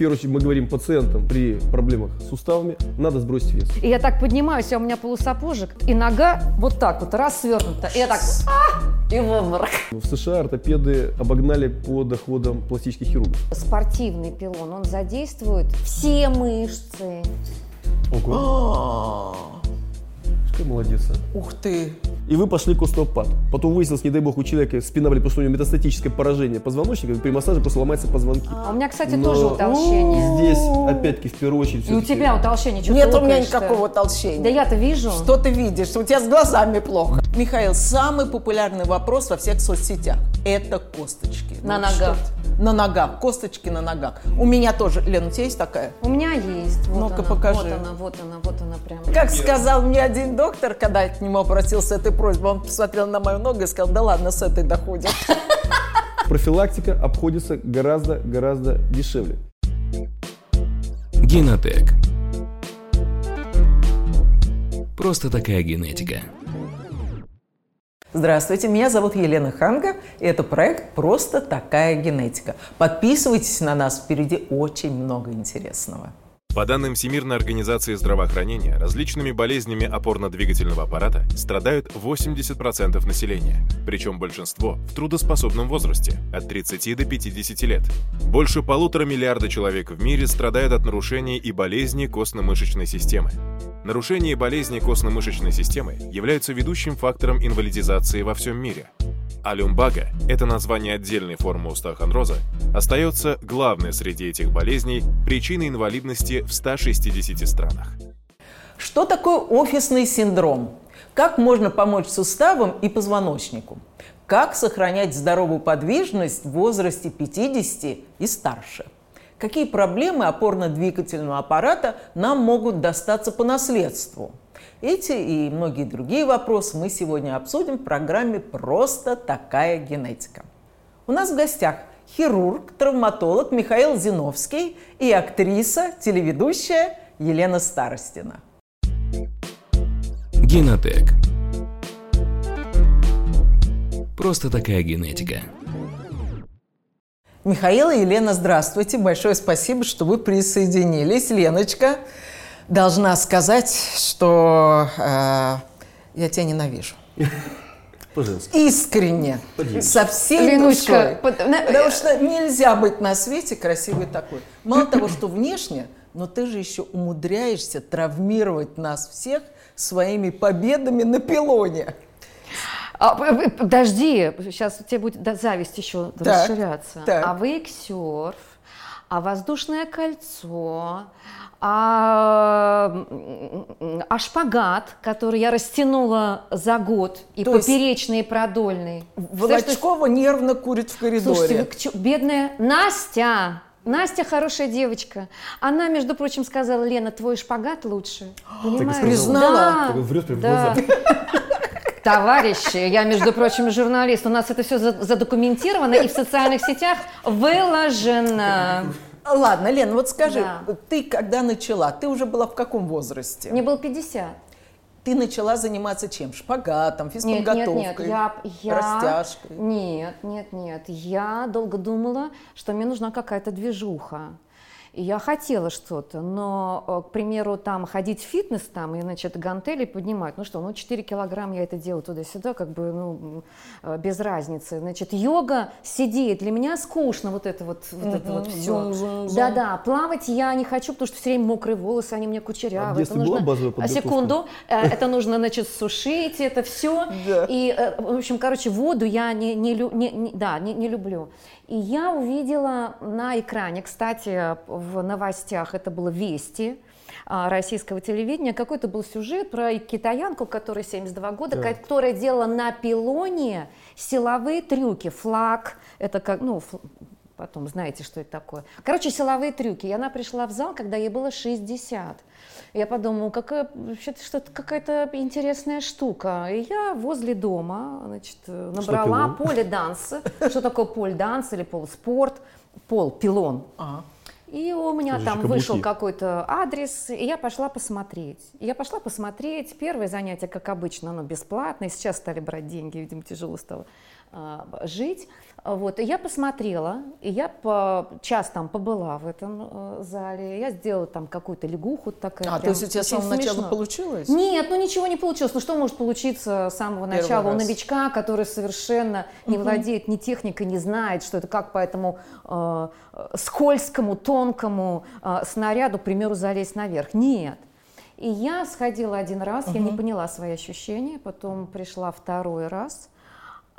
первую очередь мы говорим пациентам при проблемах с суставами, надо сбросить вес. И я так поднимаюсь, а у меня полусапожек, и нога вот так вот раз свернута. И я так, а, и в обморок. В США ортопеды обогнали по доходам пластических хирургов. Спортивный пилон, он задействует все мышцы. Ого. Какой молодец, а. Ух ты! И вы пошли к остеопату. Потом выяснилось, не дай бог, у человека спина болит, потому что у него метастатическое поражение позвоночника, и при массаже просто ломаются позвонки. А у меня, кстати, Но тоже утолщение. Здесь, опять-таки, в первую очередь, И у тебя утолщение, что Нет ты у меня никакого толщения. Да я-то вижу. Что ты видишь? У тебя с глазами плохо. Михаил, самый популярный вопрос во всех соцсетях – это косточки. На Ну, ногах. что-то. На ногах, косточки на ногах. У меня тоже. Лен, у тебя есть такая? У меня есть. Вот Ну-ка, она, покажи. Вот она, вот она, вот она прям. Как сказал мне один доктор, когда я к нему обратился с этой просьбой, он посмотрел на мою ногу и сказал, да ладно, с этой доходит. профилактика обходится гораздо-гораздо дешевле. Генотек. Просто такая генетика. Здравствуйте, меня зовут Елена Ханга, и это проект «Просто такая генетика». Подписывайтесь на нас, впереди очень много интересного. По данным Всемирной организации здравоохранения, различными болезнями опорно-двигательного аппарата страдают 80% населения, причем большинство в трудоспособном возрасте от 30 до 50 лет. Больше полутора миллиарда человек в мире страдают от нарушений и болезней костно-мышечной системы. Нарушения и болезни костно-мышечной системы являются ведущим фактором инвалидизации во всем мире. А это название отдельной формы остеохондроза, остается главной среди этих болезней причиной инвалидности в 160 странах. Что такое офисный синдром? Как можно помочь суставам и позвоночнику? Как сохранять здоровую подвижность в возрасте 50 и старше? Какие проблемы опорно-двигательного аппарата нам могут достаться по наследству? Эти и многие другие вопросы мы сегодня обсудим в программе «Просто такая генетика». У нас в гостях хирург, травматолог Михаил Зиновский и актриса, телеведущая Елена Старостина. Генотек. Просто такая генетика. Михаил и Елена, здравствуйте. Большое спасибо, что вы присоединились. Леночка, должна сказать, что э, я тебя ненавижу. Пожалуйста. Искренне, со всей Леночка, душой. под- Потому что нельзя быть на свете красивой такой. Мало того, что внешне, но ты же еще умудряешься травмировать нас всех своими победами на пилоне. А, п- п- подожди, сейчас у тебя будет зависть еще Так, расширяться. так. А вейксерф, а воздушное кольцо, а, а шпагат, который я растянула за год, и То поперечный, и продольный. Волочкова нервно курит в коридоре. Слушайте, вы к чё- бедная Настя, Настя хорошая девочка. Она, между прочим, сказала, Лена, твой шпагат лучше. Понимаешь? Признала? Да, врет прям в да. Товарищи, я, между прочим, журналист, у нас это все задокументировано и в социальных сетях выложено. Ладно, Лен, вот скажи, Да. ты когда начала, ты уже была в каком возрасте? Мне было 50. Ты начала заниматься чем? Шпагатом, Нет, физподготовкой, нет, нет, я, я... растяжкой? Нет, нет, нет. Я долго думала, что мне нужна какая-то движуха. И я хотела что-то, но, э, к примеру, там ходить в фитнес там и, значит, гантели поднимать, ну что, ну 4 килограмм я это делаю туда-сюда, как бы, ну, э, без разницы. Значит, йога, сидеть, для меня скучно вот это вот, вот это вот все. Да-да, плавать я не хочу, потому что все время мокрые волосы, они мне кучерявые. А Это была нужно- А, подготовка? Секунду, Э, это нужно, значит, сушить, это все. И, в общем, короче, воду я не, не, не- не- да, не, не люблю. И я увидела на экране, кстати, в новостях, это было «Вести», а, российского телевидения, какой-то был сюжет про китаянку, которая 72 года, Да. которая делала на пилоне силовые трюки, флаг, это как, ну, потом знаете, что это такое. Короче, силовые трюки. И она пришла в зал, когда ей было 60. Я подумала, какая, вообще-то что-то какая-то интересная штука. И я возле дома, значит, набрала поле данс. Что такое поле данс или полспорт? Пол, пилон. Ага. И у меня там каблуки. вышел какой-то адрес, и я пошла посмотреть. И я пошла посмотреть. Первое занятие, как обычно, оно бесплатное. Сейчас стали брать деньги, видимо, тяжело стало. А, жить. Вот, и я посмотрела, и я по, час там побыла в этом э, зале, я сделала там какую-то лягуху такая. А, то прям есть у тебя с самого начала смешно. получилось? Нет, ну ничего не получилось. Ну что может получиться с самого Первый начала у раз. новичка, который совершенно не владеет ни техникой, не знает, что это как по этому э, скользкому, тонкому э, снаряду, к примеру, залезть наверх. Нет. И я сходила один раз, я не поняла свои ощущения, потом пришла второй раз,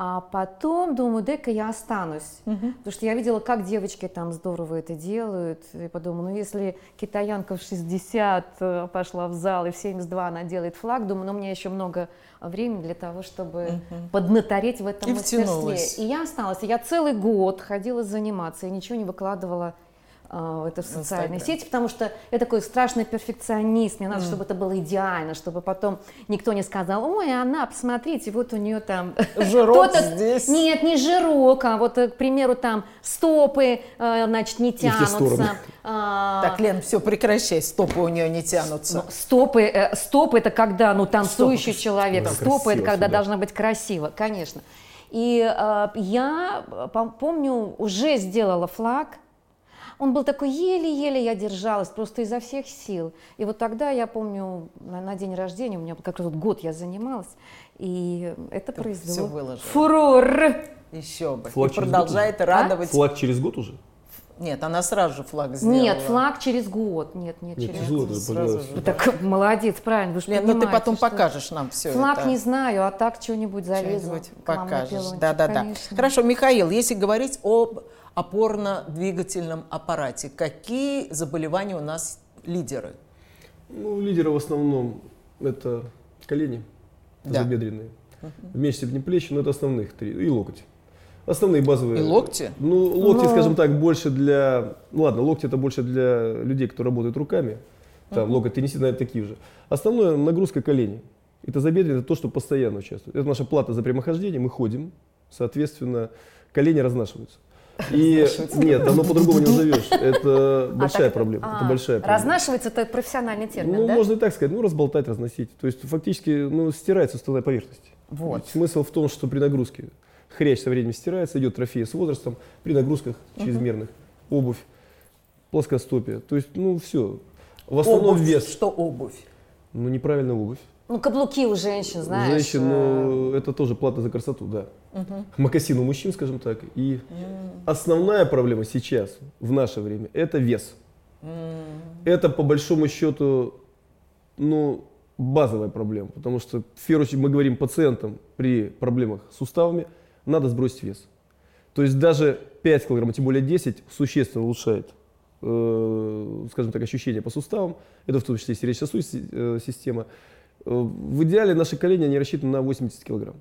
а потом думаю, дай-ка я останусь. Потому что я видела, как девочки там здорово это делают. И подумала, ну если китаянка в 60 э, пошла в зал, и в 72 она делает флаг, думаю, ну у меня еще много времени для того, чтобы поднатореть в этом И мастерстве. втянулась. И я осталась. И я целый год ходила заниматься, и ничего не выкладывала это в социальные Инстаграм. сети, потому что я такой страшный перфекционист, мне надо, чтобы это было идеально, чтобы потом никто не сказал, ой, она, посмотрите, вот у нее там... Жирок здесь. Нет, не жирок, а вот, э, к примеру, там стопы, э, значит, не тянутся. а, Так, Лен, все, прекращай, стопы у нее не тянутся. ну, стопы, э, стопы это когда, ну, танцующий Стопы. человек. Да, стопы это когда всегда. должно быть красиво, конечно. И э, я, пом- помню, уже сделала флаг. Он был такой еле-еле я держалась, просто изо всех сил. И вот тогда я помню на, на день рождения, у меня как раз вот год я занималась, и это всё произвело выложила. фурор. Еще бы. Флаг И через продолжает А? радовать. Флаг через год уже? Нет, она сразу же флаг сделала. Нет, флаг через год. Нет, нет, Нет, через год. сразу же. Вы так молодец, правильно, вы же Лен, ну ты потом что- покажешь нам все Флаг это. не знаю, а так что-нибудь залезу. Что-нибудь покажешь. Да, да, да. конечно. Хорошо, Михаил, если говорить об опорно-двигательном аппарате, какие заболевания у нас лидеры? Ну, лидеры в основном это колени Да. забедренные. В меньшей степени плечи, но это основных три. И локоть. Основные базовые. И локти? Ну, локти, Ну. скажем так, больше для... Ну, ладно, локти это больше для людей, кто работает руками. Там локоть теннисист, наверное, такие же. Основная нагрузка колени. Это забедренные, это то, что постоянно участвует. Это наша плата за прямохождение, мы ходим, соответственно, колени разнашиваются. И нет, оно по-другому не назовешь. Это А, большая проблема. а, Это большая проблема. Разнашивается это профессиональный термин, Ну, можно и так сказать, ну, разболтать, разносить. То есть, фактически, ну, стирается суставная поверхность. Вот. Смысл в том, что при нагрузке хрящ со временем стирается, идет трофея с возрастом, при нагрузках чрезмерных, обувь, плоскостопие. То есть, ну, все. В основном Обувь. вес. Что обувь? Ну, неправильная обувь. Ну, каблуки у женщин, знаешь. Женщин, э, ну, это тоже плата за красоту, да. Мокасин у мужчин, скажем так. И основная проблема сейчас, в наше время, это вес. Это, по большому счету, ну, базовая проблема. Потому что, в первую очередь, мы говорим пациентам при проблемах с суставами, надо сбросить вес. То есть даже 5 килограмм, а тем более 10, существенно улучшает, э, скажем так, ощущения по суставам. Это в том числе и сердечно-сосудистая э, система. Э, В идеале наши колени, они рассчитаны на 80 килограмм.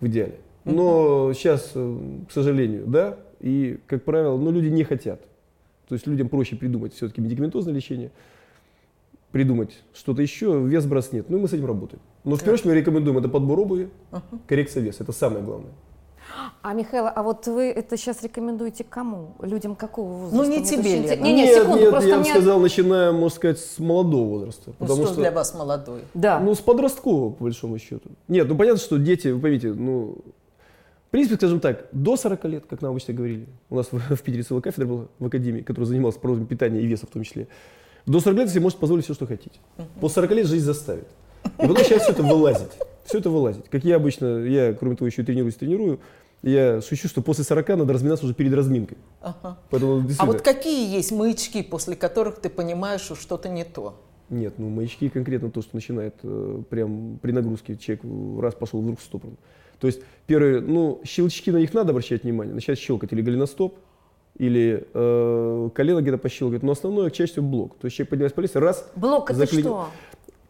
В идеале. Но сейчас, э, к сожалению, да, и, как правило, ну, люди не хотят. То есть людям проще придумать все-таки медикаментозное лечение, придумать что-то еще, вес сброс нет. Ну и мы с этим работаем. Но в первую очередь мы рекомендуем это подбор обуви, коррекция веса. Это самое главное. А, Михаил, а вот вы это сейчас рекомендуете кому? Людям какого возраста? Ну, не Мне тебе, очень Не, не, нет, секунду, нет, просто я бы мне... сказал, начиная, можно сказать, с молодого возраста. Ну, Потому что, что, для вас молодой? Да. ну, с подросткового, по большому счету. Нет, ну, понятно, что дети, вы поймите, ну, в принципе, скажем так, до 40 лет, как нам обычно говорили, у нас в, в Питере целая кафедра была в академии, которая занималась проблемами питания и веса в том числе. До 40 лет вы себе можете позволить все, что хотите. После 40 лет жизнь заставит. И потом начинает все это вылазить. Все это вылазить. Как я обычно, я, кроме того, еще и тренируюсь, тренирую, я шучу, что после 40 надо разминаться уже перед разминкой. Ага. Поэтому, А вот какие есть маячки, после которых ты понимаешь, что что-то не то? Нет, ну маячки конкретно то, что начинает э, прям при нагрузке человек раз пошел вдруг в сторону. То есть первые, ну щелчки на них надо обращать внимание, начать щелкать или голеностоп, или э, колено где-то пощелкать, но основное чаще всего блок. То есть человек поднимается по лестнице, раз, Блок это что?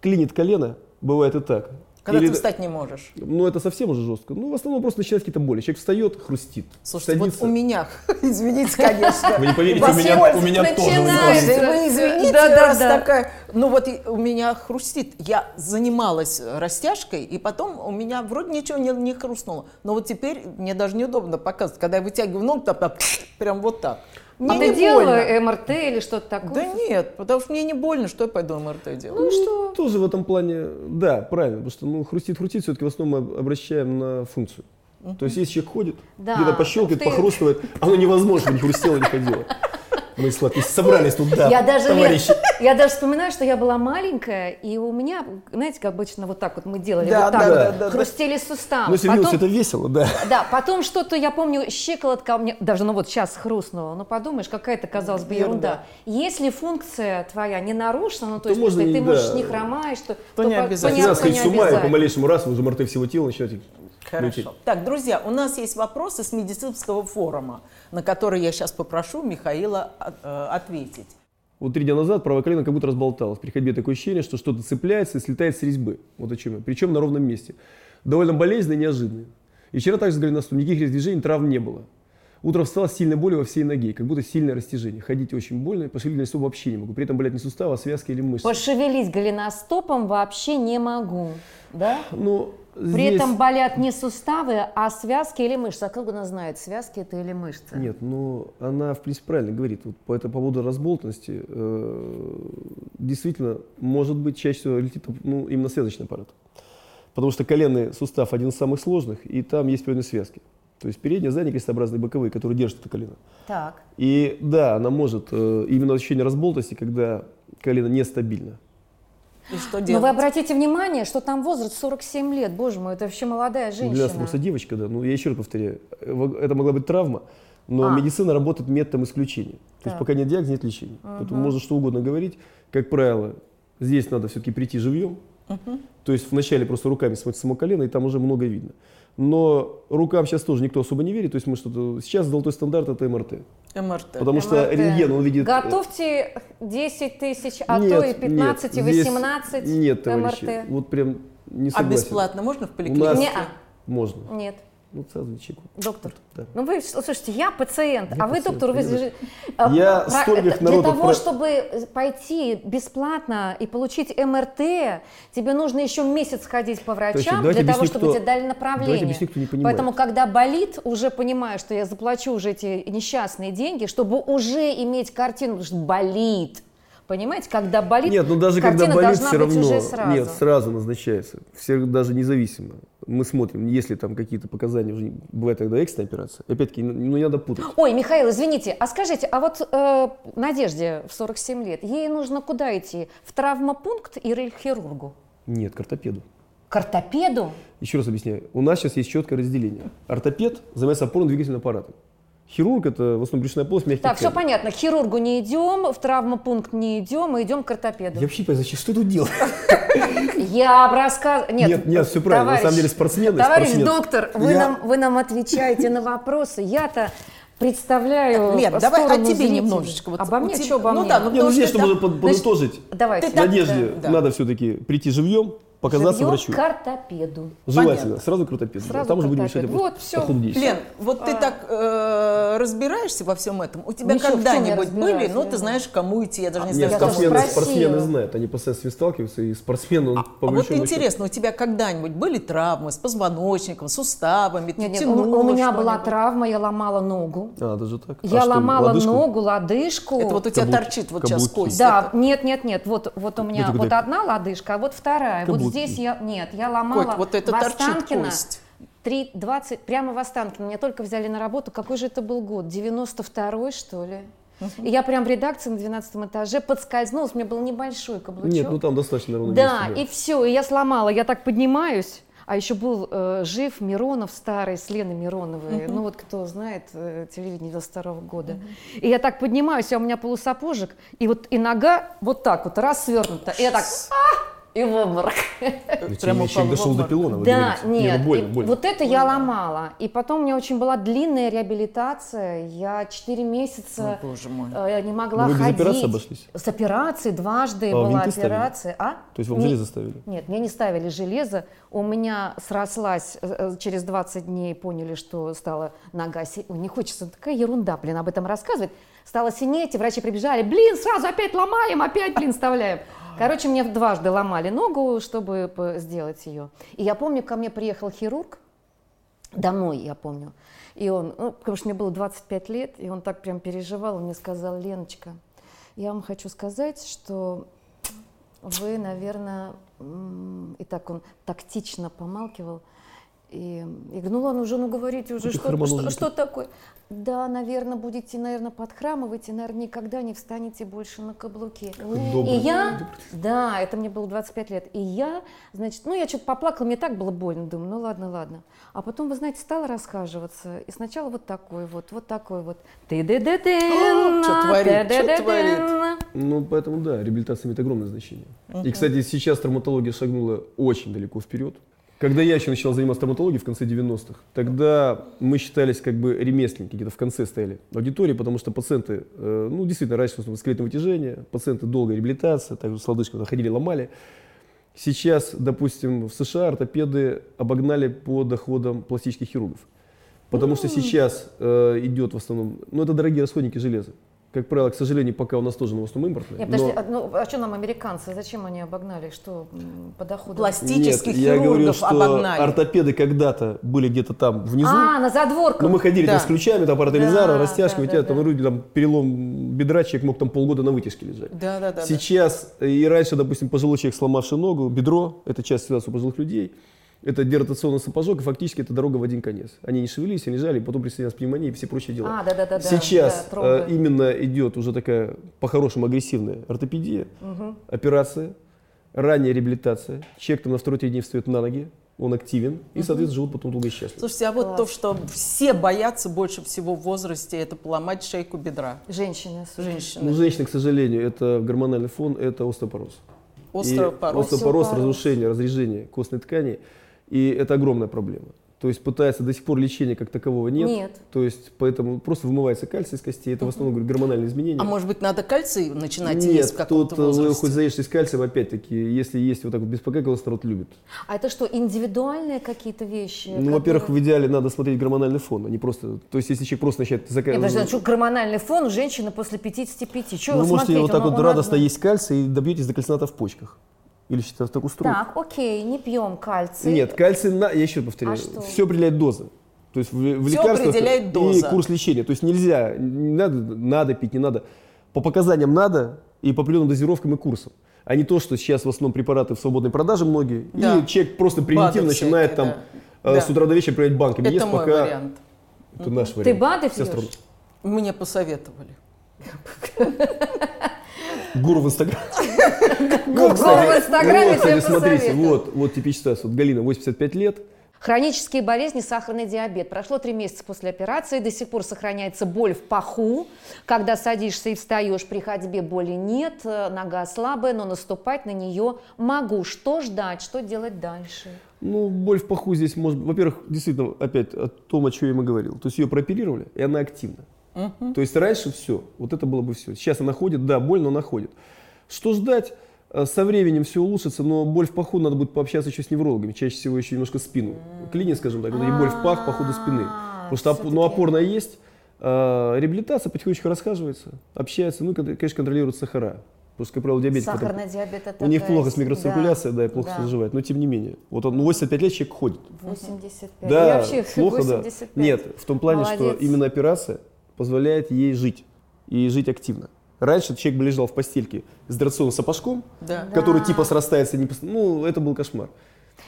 клинит колено, бывает и так. Когда Или- ты встать не можешь. Ну это совсем уже жестко. Ну в основном просто начинаются какие-то боли. Человек встает, хрустит, Слушайте, садится. вот у меня, извините, конечно. Вы не поверите, у меня, у меня тоже. Вы извините, Да, да, раз да. такая. Ну вот у меня хрустит. Я занималась растяжкой, и потом у меня вроде ничего не, не хрустнуло. Но вот теперь мне даже неудобно показывать. Когда я вытягиваю ногу, там, там, прям вот так. Мне А не ты делала больно. МРТ или что-то такое? Да нет, потому что мне не больно, что я пойду МРТ делать. Ну что? Тоже в этом плане, да, правильно, потому что ну, хрустит, хрустит, все-таки в основном мы обращаем на функцию. То есть, если человек ходит, Да, где-то пощелкает, ты- похрустывает, оно невозможно, не хрустело, не ходило. Мы сладкие собрались тут, да, я даже, товарищи. я даже вспоминаю, что я была маленькая, и у меня, знаете, как обычно вот так вот мы делали, Да, вот так да, вот, да, да, да. хрустели суставы. Ну, если видел, Потом- это весело, да. Да, потом что-то, я помню, щиколотка у меня, даже, ну вот сейчас хрустнула, ну подумаешь, какая-то, казалось бы, ерунда. Если функция твоя не нарушена, ну то, То есть можно ты можешь да. не хромаешь, то, То не по- обязательно. Не надо понятно, сходить не с ума, и по обязательно. малейшему раз вы уже всего тела начинаете Хорошо. Так, друзья, у нас есть вопросы с медицинского форума, на которые я сейчас попрошу Михаила от- э, ответить. Вот три дня назад правое колено как будто разболталось. При ходьбе такое ощущение, что что-то цепляется и слетает с резьбы. Вот о чем я. Причем на ровном месте. Довольно болезненно и неожиданно. И вчера также с голеностопом никаких движений, травм не было. Утром встал с сильной болью во всей ноге, как будто сильное растяжение. Ходить очень больно, пошевелить голеностоп вообще не могу. При этом болят не суставы, а связки или мышцы. Пошевелить голеностопом вообще не могу, да? Ну, При здесь- этом болят не суставы, а связки или мышцы. А как она знает, связки это или мышцы? Нет, ну она, в принципе, правильно говорит. Вот по, это, по поводу разболтанности, э, действительно, может быть, чаще всего летит ну, именно связочный аппарат. Потому что коленный сустав один из самых сложных, и там есть определенные связки. То есть передние, задние, крестообразные, боковые, которые держат это колено. Так. И да, она может, э, именно ощущение разболтанности, когда колено нестабильно. И что Но вы делать? обратите внимание, что там возраст 47 лет. Боже мой, это вообще молодая Для женщина. нас просто девочка, да. Ну, я еще раз повторяю, э, это могла быть травма, но А. медицина работает методом исключения. То есть Так. пока нет диагноза, нет лечения. Поэтому можно что угодно говорить. Как правило, здесь надо все-таки прийти живьем. То есть вначале просто руками смыть само колено, и там уже много видно. Но рукам сейчас тоже никто особо не верит. То есть мы что-то... Сейчас золотой стандарт это МРТ. МРТ. Потому что МРТ. рентген, он видит... э, Готовьте 10 тысяч, а нет, то и нет, 15, и здесь 18 Нет, товарищи, МРТ. вот прям не А согласен. бесплатно можно в У поликлинике? нас Не-а. можно. Нет, Ну, сразу чеку. доктор. Да. Ну вы, слушайте, я пациент, Я а вы пациент, доктор, вы Я про- стольких Для народов того, про- чтобы пойти бесплатно и получить МРТ, тебе нужно еще месяц ходить по врачам давайте для того, объясню, чтобы кто- тебе дали направление. объясню, кто не понимает. Поэтому, когда болит, уже понимаю, что я заплачу уже эти несчастные деньги, чтобы уже иметь картину, потому что болит. Понимаете, когда болит, Нет, ну даже когда болит, все равно. уже сразу. Нет, сразу назначается. Все даже независимо. Мы смотрим, если там какие-то показания уже бывает тогда экстренная операция. Опять-таки, ну не надо путать. Ой, Михаил, извините, а скажите, а вот э, Надежде в 47 лет, ей нужно куда идти? В травмопункт или к хирургу? Нет, к ортопеду. К ортопеду? Еще раз объясняю. У нас сейчас есть четкое разделение. Ортопед занимается опорно-двигательным аппаратом. Хирург это в основном брюшная полость, мягкие Так, все ткани. понятно, к хирургу не идем, в травмопункт не идем, мы идем к ортопеду. Я вообще не понимаю, зачем, что тут делать? Я рассказываю... Нет, Нет, нет, всё правильно. На самом деле спортсмены, Товарищ спортсмен. доктор, вы, Я- нам, вы нам отвечаете на вопросы. Я-то представляю Лен, давай о тебе зрителей. немножечко. Вот обо мне? тебя- Что обо ну мне? да, ну Не, ну здесь, что чтобы это- под- подытожить, Давайте. Надежде да. надо все-таки прийти живьем, показаться Живьем врачу. к ортопеду. Желательно. Понятно. Сразу к ортопеду. Сразу Там уже будем решать вопрос Вот, действия. Лен, вот ты так э, разбираешься во всем этом. У тебя Ничего, когда-нибудь были, разбираюсь, ну ты знаешь, к кому идти, я даже не Нет, знаю, тоже спортсмены, спортсмены знают, они постоянно с ним сталкиваются, и спортсмен, он по А вот интересно, у тебя когда-нибудь были травмы с позвоночником, суставами, Нет, нет, у, у меня была травма, я ломала ногу. А, даже так? А Я что, ломала лодыжку? ногу, лодыжку. Это вот у тебя торчит вот сейчас кость. Да, нет, нет, нет, вот, вот у меня вот одна лодыжка, а вот вторая. Вот. Здесь я, нет, я ломала Коть, вот это в торчит Останкино, кость. 3.20, прямо в Останкино. Меня только взяли на работу. Какой же это был год? 92-й, что ли? И я прям в редакции на 12 этаже подскользнулась, у меня был небольшой каблучок. Нет, ну там достаточно ровно Да, и все, и я сломала. Я так поднимаюсь, а еще был э, жив Миронов старый, с Леной Мироновой. Ну вот кто знает, э, телевидение 92 года. И я так поднимаюсь, а у меня полусапожек, и вот и нога вот так вот раз свернута. И я так, а, и в обморок. Ну, Прямо в дошел до пилона, вы Да, говорите. Не, нет, ну больно, больно. вот это я ломала. И потом у меня очень была длинная реабилитация. Я 4 месяца Ой, боже мой. э, не могла Ну, вы без ходить. операции обошлись? С операцией дважды А, была ставили? операция. А? То есть вам Не- железо ставили? Нет, мне не ставили железо. У меня срослась, э, э, через 20 дней поняли, что стала нога... си- Ой, Не хочется, такая ерунда, блин, об этом рассказывать. Стала синеть, и врачи прибежали, блин, сразу опять ломаем, опять, блин, вставляем. Короче, мне дважды ломали ногу, чтобы сделать ее. И я помню, ко мне приехал хирург, домой, я помню. И он, ну, потому что мне было 25 лет, и он так прям переживал, он мне сказал, Леночка, я вам хочу сказать, что вы, наверное, и так он тактично помалкивал, И я говорю, ну ладно, уже, ну говорите уже, Ты что, хромоноженький. что, что такое? Да, наверное, будете, наверное, подхрамывать, и, наверное, никогда не встанете больше на каблуки. Добрый. И я, да, это мне было 25 лет, и я, значит, ну я что-то поплакала, мне так было больно, думаю, ну ладно, ладно. А потом, вы знаете, стала расхаживаться, и сначала вот такой вот, вот такой вот. ты ды ды О, чё творит, чё творит? Ну, поэтому да, реабилитация имеет огромное значение. И, кстати, сейчас травматология шагнула очень далеко вперед. Когда я еще начал заниматься травматологией в конце 90-х, тогда мы считались как бы ремесленники, где-то в конце стояли аудитории, потому что пациенты, э, ну, действительно, раньше в основном скелетное вытяжение, пациенты долгая реабилитация, также с лодыжкой заходили, ломали. Сейчас, допустим, в США ортопеды обогнали по доходам пластических хирургов. Потому что сейчас э, идет в основном, ну это дорогие расходники железа. Как правило, к сожалению, пока у нас тоже в основном импортные. Нет, подожди, а, ну, а что нам американцы, зачем они обогнали, что по доходу? Пластических Нет, я говорю, хирургов что обогнали. ортопеды когда-то были где-то там внизу. А, на задворках. Но мы ходили там Да. с ключами, там аппарат Элизара, Да, растяжки, да, у тебя да, там да. вроде там перелом бедра, человек мог там полгода на вытяжке лежать. Да, да, да. да. Сейчас э, и раньше, допустим, пожилой человек, сломавший ногу, бедро, это часть ситуации у пожилых людей, это деротационный сапожок, и фактически это дорога в один конец. Они не шевелились, они лежали, потом присоединялась пневмония и все прочие дела. А, да-да-да. Сейчас да, тромбы. э, именно идет уже такая по-хорошему агрессивная ортопедия, операция, ранняя реабилитация. Человек там на второй день встает на ноги, он активен, и, соответственно, живут потом долго и счастливо. Слушайте, а вот Класс. то, что все боятся больше всего в возрасте, это поломать шейку бедра. Женщины. Женщины. У женщин, к сожалению, это гормональный фон, это остеопороз. И Остеопороз. остеопороз, Остеопороз. разрушение, разрежение костной ткани. И это огромная проблема. То есть пытается до сих пор лечения как такового нет. Нет. То есть поэтому просто вымывается кальций из костей. Это в основном говорю, гормональные изменения. А может быть, надо кальций начинать Нет, есть в каком-то э, возрасте? хоть заешьтесь кальцием, опять-таки, если есть вот так вот беспокойство, народ любит. А это что, индивидуальные какие-то вещи? Ну, во-первых, в которые- идеале надо смотреть гормональный фон, а не просто... То есть, если человек просто начинает Нет, заказывать... подожди, что, гормональный фон у женщины после 55? Что Ну, вы можете смотреть? вот так Он- вот он радостно одна- есть кальций и добьетесь до кальцината в почках. Или что-то так устроить. Так, окей, не пьем кальций. Нет, кальций, на, я еще повторяю, А что? все определяет доза. То есть в, в Всё лекарствах определяет и доза. курс лечения. То есть нельзя, не надо, надо пить, не надо. По показаниям надо и по определенным дозировкам и курсам. А не то, что сейчас в основном препараты в свободной продаже многие. Да. И человек просто БАДы начинает всякие, там да. э, Да. с утра до вечера принимать банками. Это Ест, мой пока... вариант. Это наш Ты вариант. БАДы Вся пьешь? Мне посоветовали. Гуру в Инстаграме. Гуру в Инстаграме тебе смотрите, вот, вот типичная ситуация. Вот Галина, 85 лет, Хронические болезни, сахарный диабет. Прошло три месяца после операции, до сих пор сохраняется боль в паху. Когда садишься и встаешь, при ходьбе боли нет, э, нога слабая, но наступать на нее могу. Что ждать, что делать дальше? Ну, боль в паху здесь может... Во-первых, действительно, опять о том, о чем я ему говорил. То есть ее прооперировали, и она активна. То есть раньше все, вот это было бы все. Сейчас она ходит, да, боль, но она ходит. Что ждать? Э, Со временем все улучшится, но боль в паху надо будет пообщаться еще с неврологами, чаще всего еще немножко спину. Клинит, скажем так, и боль в пах по ходу спины. Потому что оп- ну, опорная есть, а реабилитация потихонечку расхаживается, общается, ну, и, кон- конечно, контролирует сахара. Потому что, как правило, потом- Сахарный диабет это у них плохо с микроциркуляцией, да, и плохо да. заживает. Но тем не менее. Вот он, ну, 85 лет человек ходит. 85. Да, Я вообще плохо, 85. да. Нет, в том плане, что Молодец. именно операция позволяет ей жить. И жить активно. Раньше человек бы лежал в постельке с драционным сапожком, Да. который типа срастается, не пос- ну, это был кошмар.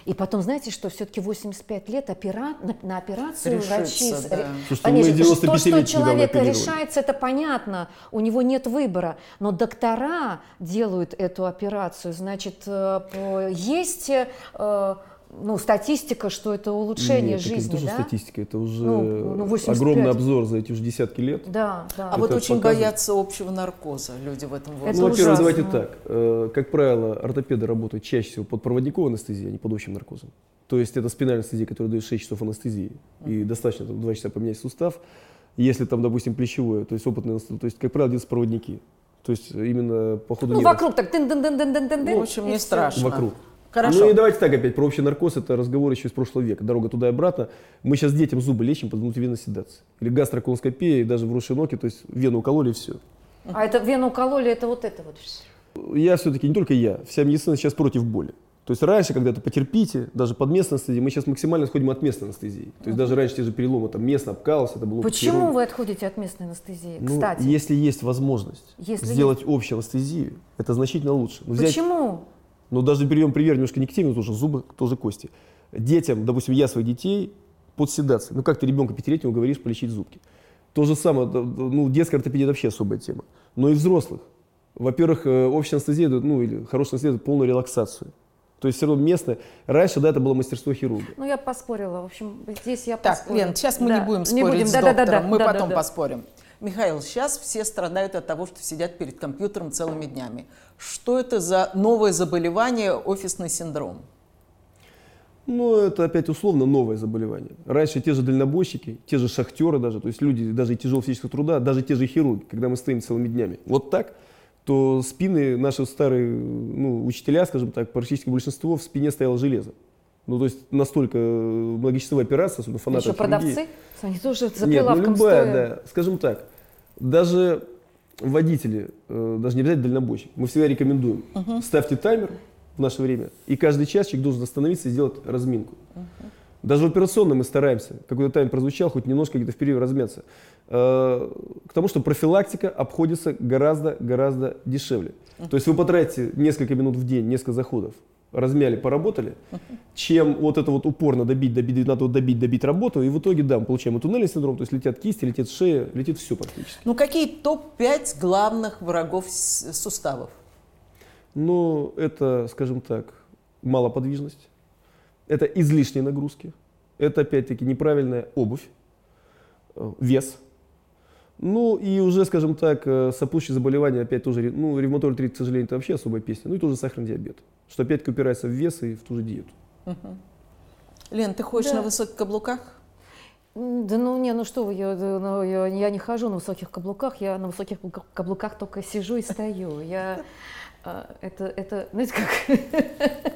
И потом, знаете, что все-таки 85 лет опера... на, на операцию Решиться, врачи... с- да. Слушайте, Они мы же- 95 то, что недавно человека решается, это понятно, у него нет выбора. Но доктора делают эту операцию, значит, э, есть э, ну, статистика, что это улучшение Нет, так это не жизни, да? статистика, это уже Ну, ну, 85. огромный обзор за эти уже десятки лет. Да, да. А вот Это очень показывает. боятся общего наркоза люди в этом возрасте. Ну, во-первых, давайте так. Э, Как правило, ортопеды работают чаще всего под проводниковой анестезией, а не под общим наркозом. То есть это спинальная анестезия, которая дает 6 часов анестезии. И достаточно там, 2 часа поменять сустав. Если там, допустим, плечевое, то есть опытный анестезиолог, то есть, как правило, делаются проводники. То есть именно по ходу Ну, нервов вокруг так дын дын дын дын дын дын Ну, в общем, не страшно. вокруг. Хорошо. Ну и давайте так опять, про общий наркоз, это разговор еще из прошлого века. Дорога туда и обратно. Мы сейчас детям зубы лечим под внутривенной седацией. Или гастроколоноскопия, и даже вросшие ноги, то есть вену укололи и все. А это вену укололи, это вот это вот. Я все-таки, не только я, вся медицина сейчас против боли. То есть раньше, когда-то потерпите, даже под местной анестезией, мы сейчас максимально сходим от местной анестезии. То есть даже раньше те же переломы, там местно обкалывался, это было Почему вы отходите от местной анестезии? Ну, Кстати, если есть возможность Если сделать общую анестезию, это значительно лучше. Ну, взять- почему? Ну, даже прием привер немножко негативный, тоже зубы, тоже кости. детям, допустим, я своих детей под седацией. Ну как ты ребенка пятилетнего говоришь полечить зубки? То же самое, да, да, ну детская ортопедия это вообще особая тема. Но и взрослых. Во-первых, э, общая анестезия, дает, ну или хорошая анестезия дает полную релаксацию. То есть все равно местное. Раньше, да, это было мастерство хирурга. Ну, я поспорила. В общем, здесь я Так, поспорила. Лен, сейчас мы Да, не будем спорить будем. с Да, да, да, доктором, да, мы да, потом да, да. поспорим. Михаил, сейчас все страдают от того, что сидят перед компьютером целыми днями. Что это за новое заболевание, офисный синдром? Ну, это опять условно новое заболевание. Раньше те же дальнобойщики, те же шахтеры даже, то есть люди даже и тяжелого физического труда, даже те же хирурги, когда мы стоим целыми днями. Вот так, то спины, наши старые ну, учителя, скажем так, практически большинство в спине стояло железо. Ну, то есть настолько многочасовая операция, особенно фанаты Еще продавцы, они тоже за Нет, ну любая, стоя. да. Скажем так, даже водители, э, даже не обязательно дальнобойщик, мы всегда рекомендуем, ставьте таймер в наше время, и каждый час человек должен остановиться и сделать разминку. Даже в операционной мы стараемся, какой-то тайм прозвучал, хоть немножко где-то в период размяться, э, к тому, что профилактика обходится гораздо-гораздо дешевле. То есть вы потратите несколько минут в день, несколько заходов, размяли, поработали, чем вот это вот упорно добить, добить, надо вот добить, добить работу, и в итоге, да, мы получаем и туннельный синдром, то есть летят кисти, летит шея, летит все практически. Ну, какие топ-5 главных врагов суставов? Но это, скажем так, малоподвижность, это излишние нагрузки, это опять-таки неправильная обувь, э, вес. Ну и уже, скажем так, э, сопутствующие заболевания, опять тоже, ну, ревматоид артрит, к сожалению, это вообще особая песня. Ну и тоже сахарный диабет, что опять-таки упирается в вес и в ту же диету. Лен, ты ходишь Да. на высоких каблуках? Да ну не, ну что вы, я, ну, я, я не хожу на высоких каблуках, я на высоких каблука- каблуках только сижу и стою. Я а, это, это, знаете как?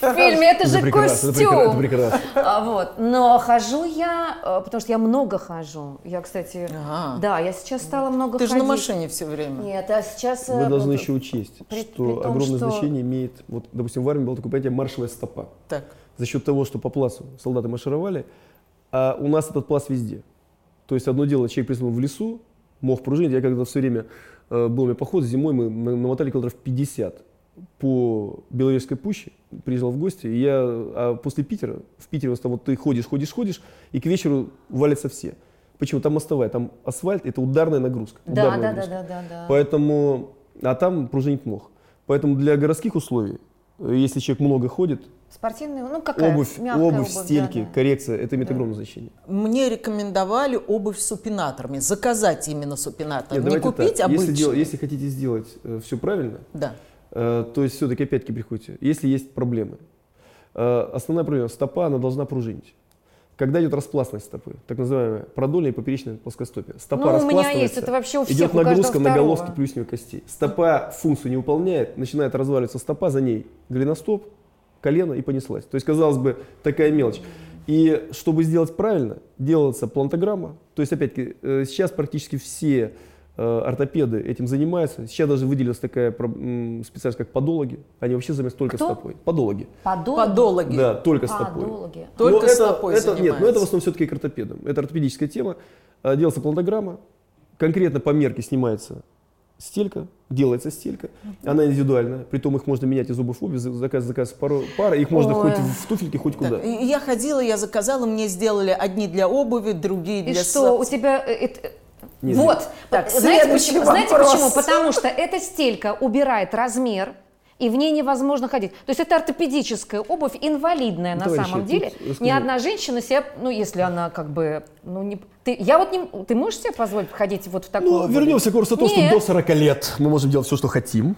В фильме это же прекрасно, это костюм. прекрасно, это прекрасно. А, вот. Но хожу я, э, потому что я много хожу. Я, кстати, Ага. да, я сейчас стала много Ты же ходить. на машине все время. Нет, а сейчас... Вы э, должны вот, еще учесть, при- что при том, огромное что- значение имеет, вот, допустим, в армии было такое понятие маршевая стопа. Так. за счет того, что по плацу солдаты маршировали, а у нас этот плац везде. То есть одно дело, человек присутствовал в лесу, мог пружинить. Я когда все время э, был у меня поход, зимой мы на- намотали километров 50 по Белорусской пуще, приезжал в гости, и я а после Питера, в Питере вот, там вот ты ходишь, ходишь, ходишь, и к вечеру валятся все. Почему? Там мостовая, там асфальт, это ударная нагрузка. Да, ударная да, да, нагрузка. да, да, да. Поэтому, а там пружинить мог. Поэтому для городских условий, если человек много ходит, Спортивные, ну какая? обувь, Мягкая обувь, стельки, да, да. коррекция, это имеет огромное значение. Мне рекомендовали обувь с супинаторами. Заказать именно супинатор. Нет, Не купить так. обычный. Если, дел- если хотите сделать все правильно, Да. э, то есть все-таки опять-таки приходите, если есть проблемы. Э, основная проблема, стопа, она должна пружинить. Когда идет распластность стопы, так называемая продольная и поперечная плоскостопие. Стопа Ну, у меня есть, это вообще у всех, идет нагрузка на головки плюсневых костей. Стопа функцию не выполняет, начинает разваливаться стопа, за ней голеностоп, колено и понеслась. То есть, казалось бы, такая мелочь. И чтобы сделать правильно, делается плантограмма. То есть, опять-таки, э, сейчас практически все ортопеды этим занимаются. Сейчас даже выделилась такая специальность, как подологи. Они вообще занимаются только Кто? стопой. Подологи. Подологи? Подологи. Да, только стопой. Подологи. Только Но это, стопой это, Нет, но это в основном все-таки к ортопедам. Это ортопедическая тема. А, Делается плантограмма, конкретно по мерке снимается стелька, делается стелька. Она индивидуальная, притом их можно менять из обуви в обувь, заказ, заказ пару, пара, их можно Ой. хоть в туфельке, хоть Так, куда. и Я ходила, я заказала, мне сделали одни для обуви, другие И для... что, со- у тебя... э, это- Нет, вот. Так, знаете, почему? знаете почему? Потому что эта стелька убирает размер, и в ней невозможно ходить. То есть это ортопедическая обувь, инвалидная на Товарищи, самом деле. Ни одна женщина себя, ну если она как бы, ну не, ты, я вот не, ты можешь себе позволить ходить вот в Ну, обуви? вернемся к что Нет. до 40 лет мы можем делать все, что хотим.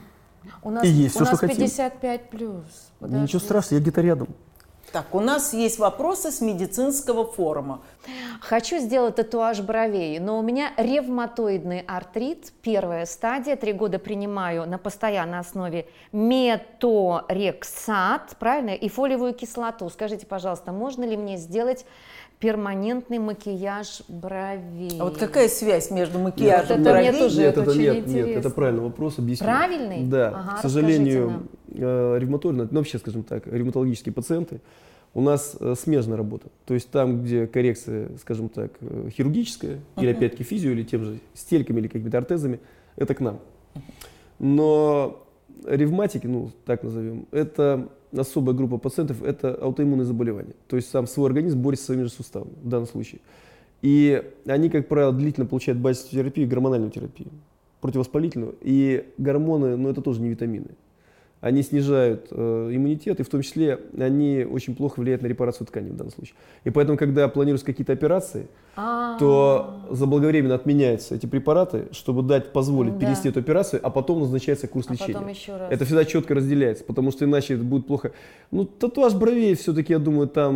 У нас, и есть у всё, нас что хотим. 55 плюс. Ничего Подожди. страшного, я где-то рядом. Так, у нас есть вопросы с медицинского форума. Хочу сделать татуаж бровей, но у меня ревматоидный артрит, первая стадия, три года принимаю на постоянной основе меторексат, правильно, и фолиевую кислоту. Скажите, пожалуйста, можно ли мне сделать перманентный макияж бровей? А вот какая связь между макияжем это мне бровей? тоже нет, это очень нет, нет, это правильный вопрос, объясню. Правильный? Да. Ага, К сожалению, э, ревматоидные, ну вообще, скажем так, ревматологические пациенты, у нас э, смежная работа. То есть там, где коррекция, скажем так, э, хирургическая, или опять-таки физио, или тем же стельками, или какими-то ортезами, это к нам. Но ревматики, ну так назовем, это особая группа пациентов – это аутоиммунные заболевания. То есть сам свой организм борется с своими же суставами в данном случае. И они, как правило, длительно получают базисную терапию гормональную терапию, противовоспалительную. И гормоны, ну это тоже не витамины. Они снижают э, иммунитет, и в том числе они очень плохо влияют на репарацию тканей в данном случае. И поэтому, когда планируются какие-то операции, А, то заблаговременно отменяются эти препараты, чтобы дать, позволить Да. перенести эту операцию, а потом назначается курс А лечения. потом еще раз. Это всегда четко разделяется, потому что иначе это будет плохо. Ну, татуаж бровей все-таки, я думаю, там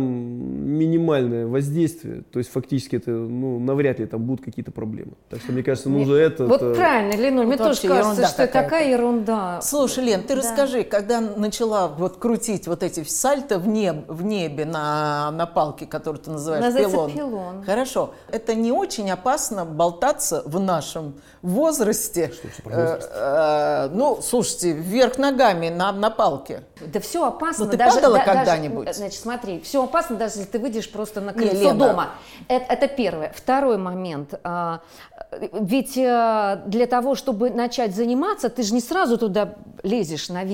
минимальное воздействие. То есть фактически это, ну, навряд ли там будут какие-то проблемы. Так что, мне кажется, нужно это... Вот это- правильно, Ленуль, мне Вот тоже вообще кажется, ерунда что это какая-то. такая ерунда. Слушай, Лен, ты Да. расскажи, когда начала вот крутить вот эти сальто в, неб, в небе на, на палке, которую ты называешь Называется пилон. пилон. Хорошо. Это не очень опасно болтаться в нашем возрасте. про Э, э, ну, слушайте, вверх ногами на, на палке. Да все опасно. Ну, ты даже, падала да- даже- когда-нибудь? значит, смотри, все опасно, даже если ты выйдешь просто на Не, крыльцо Лена. дома. Это, это первое. Второй момент. А, ведь э, для того, чтобы начать заниматься, ты же не сразу туда лезешь наверх.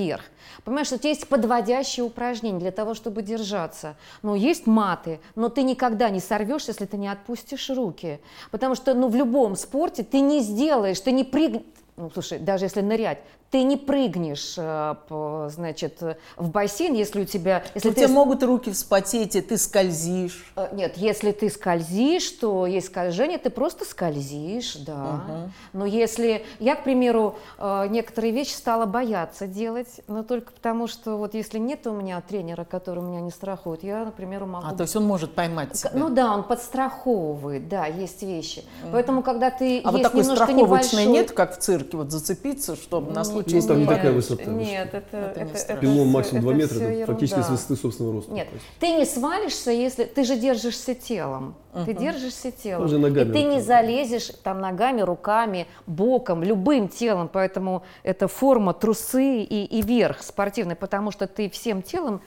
Понимаешь, что есть подводящие упражнения для того, чтобы держаться. Ну, есть маты, но ты никогда не сорвешься, если ты не отпустишь руки. Потому что, ну, в любом спорте ты не сделаешь, ты не прыгнешь. Ну, слушай, даже если нырять, ты не прыгнешь, э, значит, в бассейн, если у тебя... Если У ты тебя могут руки вспотеть, и ты скользишь. Э, Нет, если ты скользишь, то есть скольжение, ты просто скользишь, да. Но если я, к примеру, э, некоторые вещи стала бояться делать, но только потому, что вот если нет у меня тренера, который меня не страхует, я, например, могу... А, то есть он может поймать тебя. Ну да, он подстраховывает, да, есть вещи. Поэтому, когда ты а вот такой немножко страховочной небольшой... нет, как в цирке, вот зацепиться, чтобы на случай... Ну, там не такая высота. Нет, это, Это это, это Пилон максимум 2 это метра, это фактически с высоты собственного роста. Нет, ты не свалишься, если ты же держишься телом. Ты держишься телом. Тоже ногами и ты не залезешь там ногами, руками, боком, любым телом. Поэтому это форма трусы и, и верх спортивный, потому что ты всем телом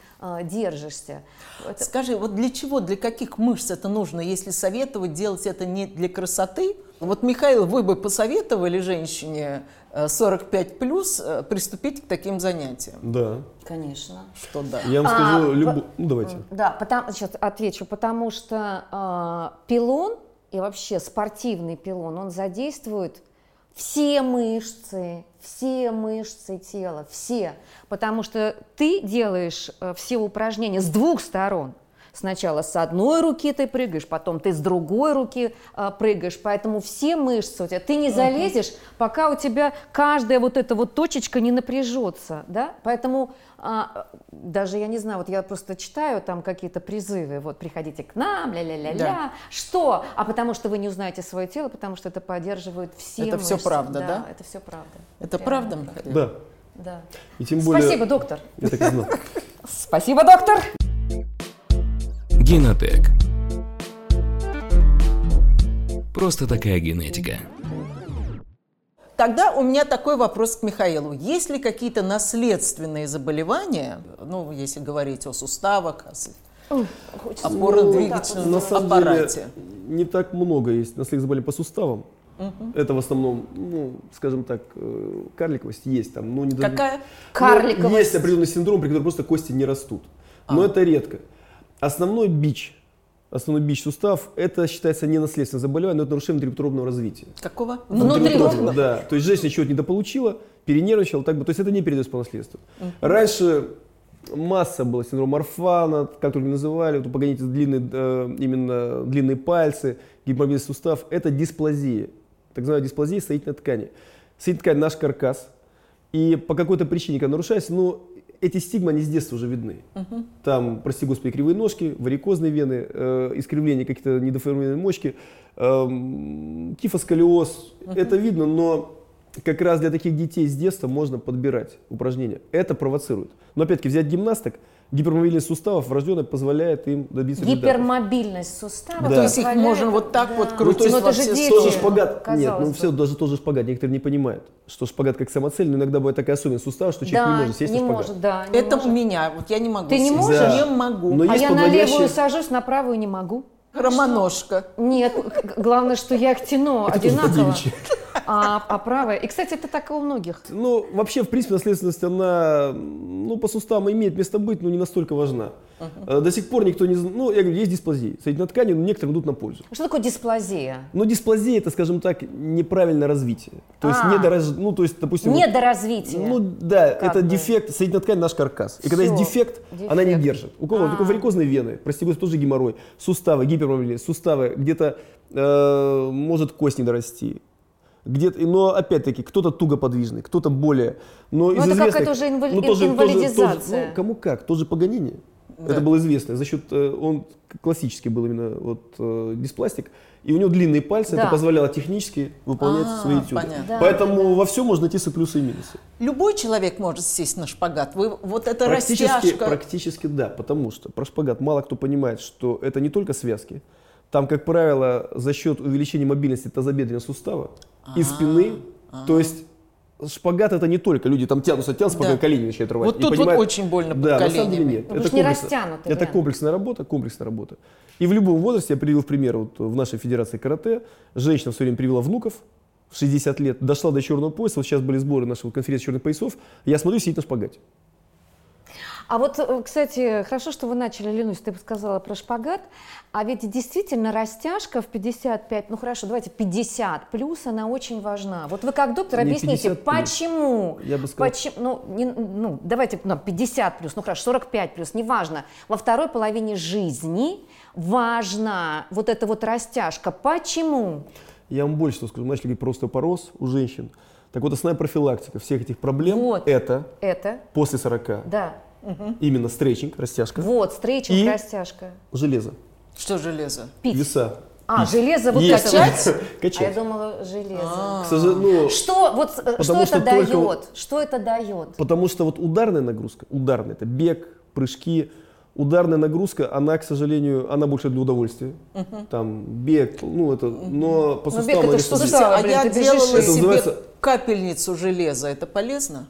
держишься. Это- Скажи, вот для чего, для каких мышц это нужно, если советовать делать это не для красоты? Вот, Михаил, вы бы посоветовали женщине э, 45 плюс э, приступить к таким занятиям? Да. Конечно. Что да? Я вам А, скажу, по- любо- ну давайте. Да, потому, сейчас отвечу, потому что а, пилон и вообще спортивный пилон, он задействует все мышцы, все мышцы тела, все. Потому что ты делаешь э, все упражнения с двух сторон. Сначала с одной руки ты прыгаешь, потом ты с другой руки а, прыгаешь, поэтому все мышцы у тебя, ты не залезешь, пока у тебя каждая вот эта вот точечка не напряжется, да, поэтому а, даже я не знаю, вот я просто читаю там какие-то призывы, вот приходите к нам, ля-ля-ля-ля, Да. что? А потому что вы не узнаете свое тело, потому что это поддерживает все Это мышцы. правда, да? это все правда. Это Реально правда, Михаил? Да. Да. И тем более... Спасибо, доктор. Я так и знал. Спасибо, доктор. Генотек. Просто такая генетика. Тогда у меня такой вопрос к Михаилу. Есть ли какие-то наследственные заболевания, ну, если говорить о суставах, о опорно-двигательном самом аппарате? деле, не так много есть наследственных заболеваний по суставам. Это в основном, ну, скажем так, э, карликовость есть там, но не до- Какая? Ну, Карликовость. Есть определенный синдром, при котором просто кости не растут. Но это редко. Основной бич, основной бич сустав, это считается не наследственное заболевание, но это нарушение внутриутробного развития. Какого? Внутриутробного. Да, то есть женщина чего-то недополучила, перенервничала, так бы, то есть это не передается по наследству. Раньше масса была синдром Марфана, как только называли, вот погоните длинные, э, именно длинные пальцы, гипомобильный сустав, это дисплазия, так называемая дисплазия соединительной ткани. Соединительная ткань наш каркас, и по какой-то причине, когда нарушается, ну, эти стигмы, они с детства уже видны. Там, прости господи, кривые ножки, варикозные вены, э, искривление какие-то недоформированные мочки, эм, кифосколиоз. Это видно, но как раз для таких детей с детства можно подбирать упражнения. Это провоцирует. Но опять-таки взять гимнасток, гипермобильность суставов врожденная позволяет им добиться. Гипермобильность сустава. Да. То есть их позволяет- можно вот так вот Да. крутить Ну, то есть во это же все дети. Тоже шпагат. Нет, ну бы. все даже тоже шпагат. Некоторые не понимают, что шпагат как самоцель, но иногда бывает такая особенность сустава, что человек Да, не может сесть не на шпагат. может, да. не Это может. у меня, вот я не могу Ты не сесть. можешь? Да. Не могу. Но А я на подводящие- левую сажусь, на правую не могу. Романожка. Нет, главное, что я их тяну Это одинаково. а, а правая... И, кстати, это так и у многих. Ну, вообще, в принципе, наследственность, она, ну, по суставам имеет место быть, но не настолько важна. Э, До сих пор никто не знает, ну, я говорю, есть дисплазии. Соединительные ткани, но некоторым идут на пользу. Что такое дисплазия? Но дисплазия это, скажем так, неправильное развитие. То есть, А. недораж... ну, то есть, допустим... Недоразвитие. Ну да, Как это бы. дефект, соединительная ткань наш каркас. И когда Всё, есть дефект, она не дефект. держит. У кого? А. Только варикозные вены, прости господи, тоже геморрой, суставы, гипермобильные, суставы, где-то э, может кость не дорасти. Где-то, но опять-таки, кто-то туго подвижный, кто-то более. Но Ну, из это известных- какая-то уже инвали- ну, тоже- тоже- инвалидизация. тоже- ну, кому как, тоже Паганини. Это было известно. За счет, э, он классический был именно вот, э, диспластик. И у него длинные пальцы, Да. это позволяло технически выполнять А, свои этюды. понятно. Да, Поэтому во всем можно найти и плюсы и минусы. Любой человек может сесть на шпагат. Вы, вот это Практически, растяжка. практически да, потому что про шпагат мало кто понимает, что это не только связки. Там, как правило, за счет увеличения мобильности тазобедренного сустава и спины, то есть шпагат это не только люди там тянутся, тянутся, пока Да. колени начинают рвать. Вот тут вот очень больно под Да, на самом деле нет. Что не растянуты, это прям. комплексная работа, комплексная работа. И в любом возрасте, я привел в пример, вот в нашей федерации карате, женщина все время привела внуков, в 60 лет, дошла до черного пояса, вот сейчас были сборы нашей конференции черных поясов, я смотрю, сидит на шпагате. А вот, э, кстати, хорошо, что вы начали, Ленусь, ты сказала про шпагат. А ведь действительно растяжка в 55, ну хорошо, давайте 50 плюс, она очень важна. Вот вы как доктор Не объясните, 50 плюс. почему? Я бы сказал- Почему, ну, не- ну, давайте ну, 50 плюс, ну хорошо, 45 плюс, неважно. Во второй половине жизни важна вот эта вот растяжка. Почему? Я вам больше что скажу. Мы начали говорить про остеопороз у женщин. Так вот, основная профилактика всех этих проблем Вот. это Это, после 40 да. именно стретчинг, растяжка, Вот, стрейчинг, И? растяжка. железо, Что железо? Пить. веса. А, железо вот Есть. вот. Качать? А я Качать. думала, железо. А. К сожалению, ну, Что, вот, э, что Потому это что дает? только- Что это дает? Потому что вот ударная нагрузка, ударная, это бег, прыжки, ударная нагрузка, она, к сожалению, она больше для удовольствия. Там бег, ну это, но по Ну, бег суставам это что Слушайте, а блин, я делала Это себе называется- капельницу железа. Это полезно?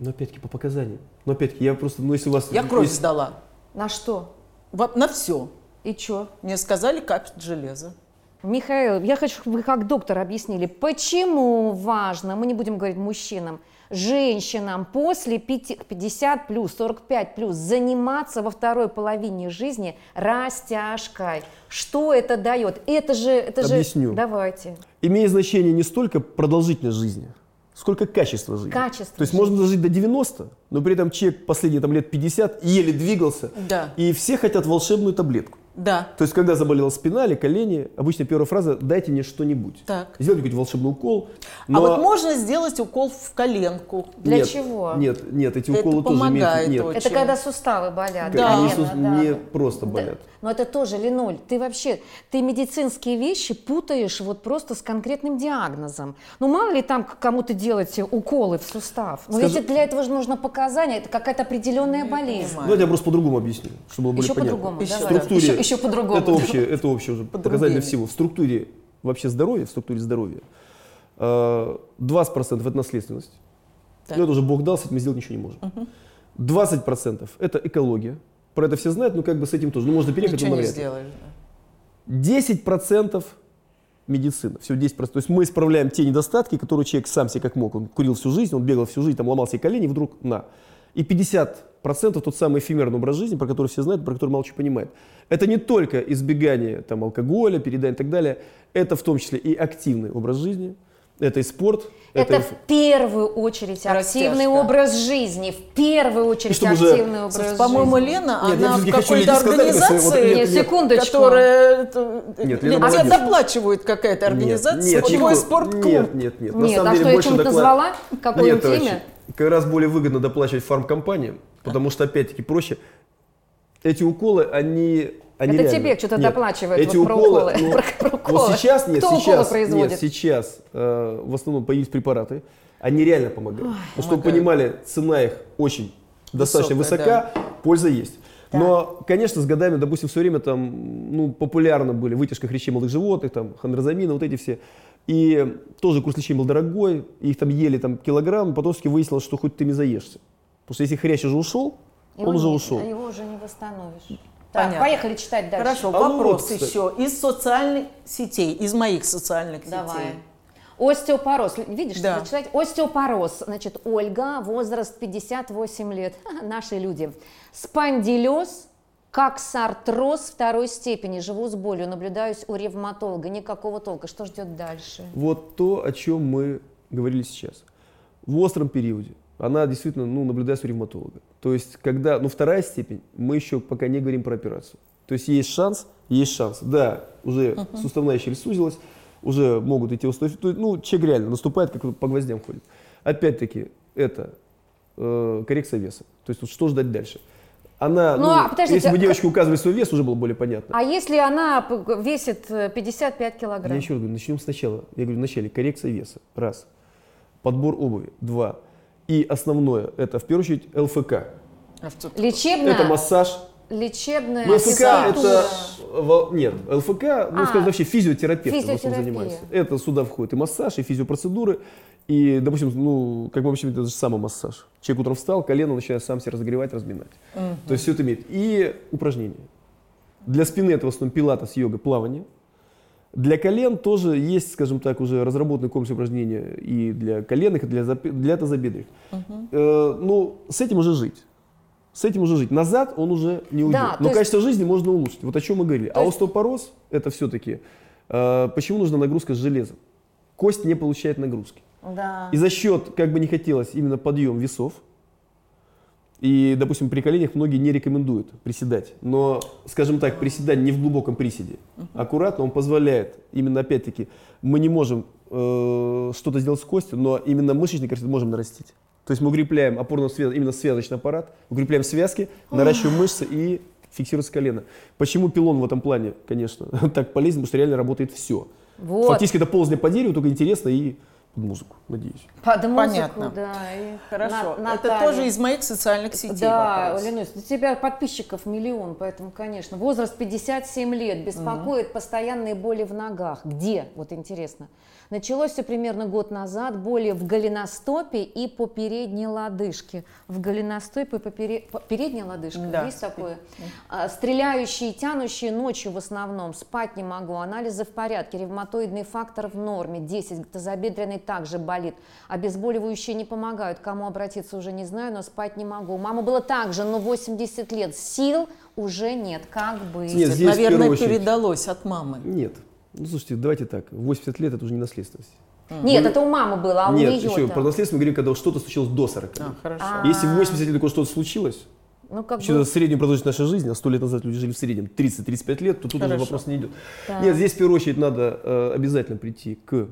Но опять-таки по показаниям. Но опять-таки я просто, ну если у вас... Я кровь есть- сдала. На что? Во- На все. И чё? Мне сказали капать железо. Михаил, я хочу, чтобы вы как доктор объяснили, почему важно, мы не будем говорить мужчинам, женщинам после пяти- 50 плюс, 45 плюс заниматься во второй половине жизни растяжкой. Что это дает? Это же... Это же... Объясню. Давайте. имеет значение не столько продолжительность жизни, сколько качество жизни. Качество То есть жизни. можно дожить до 90, но при этом человек последние там, лет 50 еле двигался, Да. и все хотят волшебную таблетку. Да. То есть, когда заболела спина или колени, обычно первая фраза «дайте мне что-нибудь». Так. Сделайте какой-то волшебный укол. А вот можно сделать укол в коленку. Для нет, чего? Нет, нет, эти Это уколы тоже помогает имеют... Нет, очень. Это когда суставы болят. Да. они да. не просто Да. болят. Но это тоже, Леноль, ты вообще, ты медицинские вещи путаешь вот просто с конкретным диагнозом. Ну, мало ли там кому-то делать уколы в сустав. Но Скажи- если для этого же нужно показания, это какая-то определенная болезнь. понимаю. Давайте я просто по-другому объюсню, чтобы было более Еще понятно. по-другому, структуре, Еще, еще по-другому. Это общее, это общее уже показатель всего. В структуре вообще здоровья, в структуре здоровья, э, 20% это наследственность. Так. Это уже Бог дал, с этим мы сделать ничего не можем. 20% это экология. Про это все знают, но как бы с этим тоже. Ну, можно переехать, но Ничего не навряд ли. сделаешь. 10% медицина. Всего 10%. То есть мы исправляем те недостатки, которые человек сам себе как мог. Он курил всю жизнь, он бегал всю жизнь, там ломал себе колени, вдруг на. И 50% тот самый эфемерный образ жизни, про который все знают, про который мало что понимает. Это не только избегание там, алкоголя, переедания и так далее. Это в том числе и активный образ жизни. Это и спорт. Это и- в первую очередь активный Растяжка. образ жизни. В первую очередь чтобы уже- активный образ жизни. По-моему, Лена, Нет, она в какой-то сказать, вот организации, Нет, секундочку. которая... это, Нет, Лена тебе доплачивает какая-то организация, нет, твой Никол, спортклуб. Нет, нет, нет. На Нет, самом а деле что я больше чем-то доклад- назвала? Какое Нет, имя? Как раз более выгодно доплачивать фармкомпаниям, потому что, опять-таки, проще. Эти уколы, они, они Это реально- тебе что-то Нет, доплачивает Эти вот про уколы, уколы. ну, Про- про уколы. Вот сейчас, нет, Кто уколы сейчас, производит? нет, сейчас э, в основном появились препараты, они реально помогают. Но чтобы понимали, цена их очень достаточно высока, польза есть. Но, конечно, с годами, допустим, все время там, ну, популярны были вытяжка хрящей молодых животных, там, хондрозамины, вот эти все. И тоже курс лечения был дорогой, их там ели там килограмм, потом выяснилось, что хоть ты не заешься. Потому что если хрящ уже ушел, Его он уже не- ушел. Его уже не восстановишь. Так, Понятно. поехали читать дальше. Хорошо, А ну вопрос вот, кстати. еще из социальных сетей, из моих социальных Давай. сетей. Остеопороз. Видишь, Да. зачитать? Остеопороз. Значит, Ольга, возраст 58 лет. Наши люди. Спондилез, коксартроз второй степени. Живу с болью, наблюдаюсь у ревматолога. Никакого толка. Что ждет дальше? Вот то, о чем мы говорили сейчас. В остром периоде она действительно ну, наблюдается у ревматолога. То есть, когда, ну, вторая степень, мы еще пока не говорим про операцию. То есть, есть шанс, есть шанс. Да, уже суставная щель сузилась, уже могут идти есть, Ну, человек реально наступает, как по гвоздям ходит. Опять-таки, это э, коррекция веса. То есть, вот что ждать дальше? Она, Ну, ну, а подождите, если бы а- девочка указывали свой вес, уже было более понятно. А если она весит э, 55 килограмм? Я еще раз говорю, начнем сначала. Я говорю, вначале коррекция веса. Раз. Подбор обуви. Два. И основное, это в первую очередь ЛФК. А? Лечебная, Это массаж. лечебная Ну, ЛФК это... Нет, ЛФК, ну, А, скажем, вообще физиотерапевт в основном занимается. Это сюда входит и массаж, и физиопроцедуры. И, допустим, ну, как мы вообще это же самомассаж. Человек утром встал, колено начинает сам себя разогревать, разминать. То есть все это имеет. И упражнения. Для спины это в основном пилатес, йога, плавание. Для колен тоже есть, скажем так, уже разработанный комплекс упражнений и для коленных, и для, для тазобедренных. Э, ну, с этим уже жить. С этим уже жить. Назад он уже не уйдет. Да, Но есть- качество жизни можно улучшить. Вот о чем мы говорили. То а есть- остеопороз это все-таки э, почему нужна нагрузка с железом? Кость не получает нагрузки. Да. И за счет, как бы не хотелось, именно подъем весов, и, допустим, при коленях многие не рекомендуют приседать. Но, скажем так, приседать не в глубоком приседе. Аккуратно, он позволяет, именно опять-таки, мы не можем э, что-то сделать с костью, но именно мышечный корсет можем нарастить. То есть мы укрепляем опорно именно связочный аппарат, укрепляем связки, наращиваем мышцы и фиксируется колено. Почему пилон в этом плане, конечно, так полезен, потому что реально работает все. Вот. Фактически это ползание по дереву, только интересно и под музыку, надеюсь. Под музыку, Понятно. да. и Хорошо. На- Это Наталья. тоже из моих социальных сетей Да, вопрос. У тебя подписчиков миллион, поэтому, конечно. Возраст 57 лет, беспокоит постоянные боли в ногах. Где? Вот интересно. Началось все примерно год назад, боли в голеностопе и по передней лодыжке. В голеностопе и по, пере- по- передняя лодыжка, Да. есть такое? А, стреляющие, тянущие ночью в основном, спать не могу, анализы в порядке, ревматоидный фактор в норме, 10, тазобедренный также болит, обезболивающие не помогают, кому обратиться уже не знаю, но спать не могу. У мамы было так же, но 80 лет, сил уже нет, как быть? Нет, здесь наверное, передалось от мамы. Нет. Ну, слушайте, давайте так. 80 лет это уже не наследственность. Нет, это у мамы было, а Нет, у еще нее про наследство мы говорим, когда что-то случилось до 40 лет. А, хорошо. А. Если в 80 лет такое что-то случилось, Ну, как учитывая бы, среднюю продолжительность нашей жизни, а 100 лет назад люди жили в среднем 30-35 лет, то тут уже Хорошо. вопрос не идет. Да. Нет, здесь в первую очередь надо э, обязательно прийти к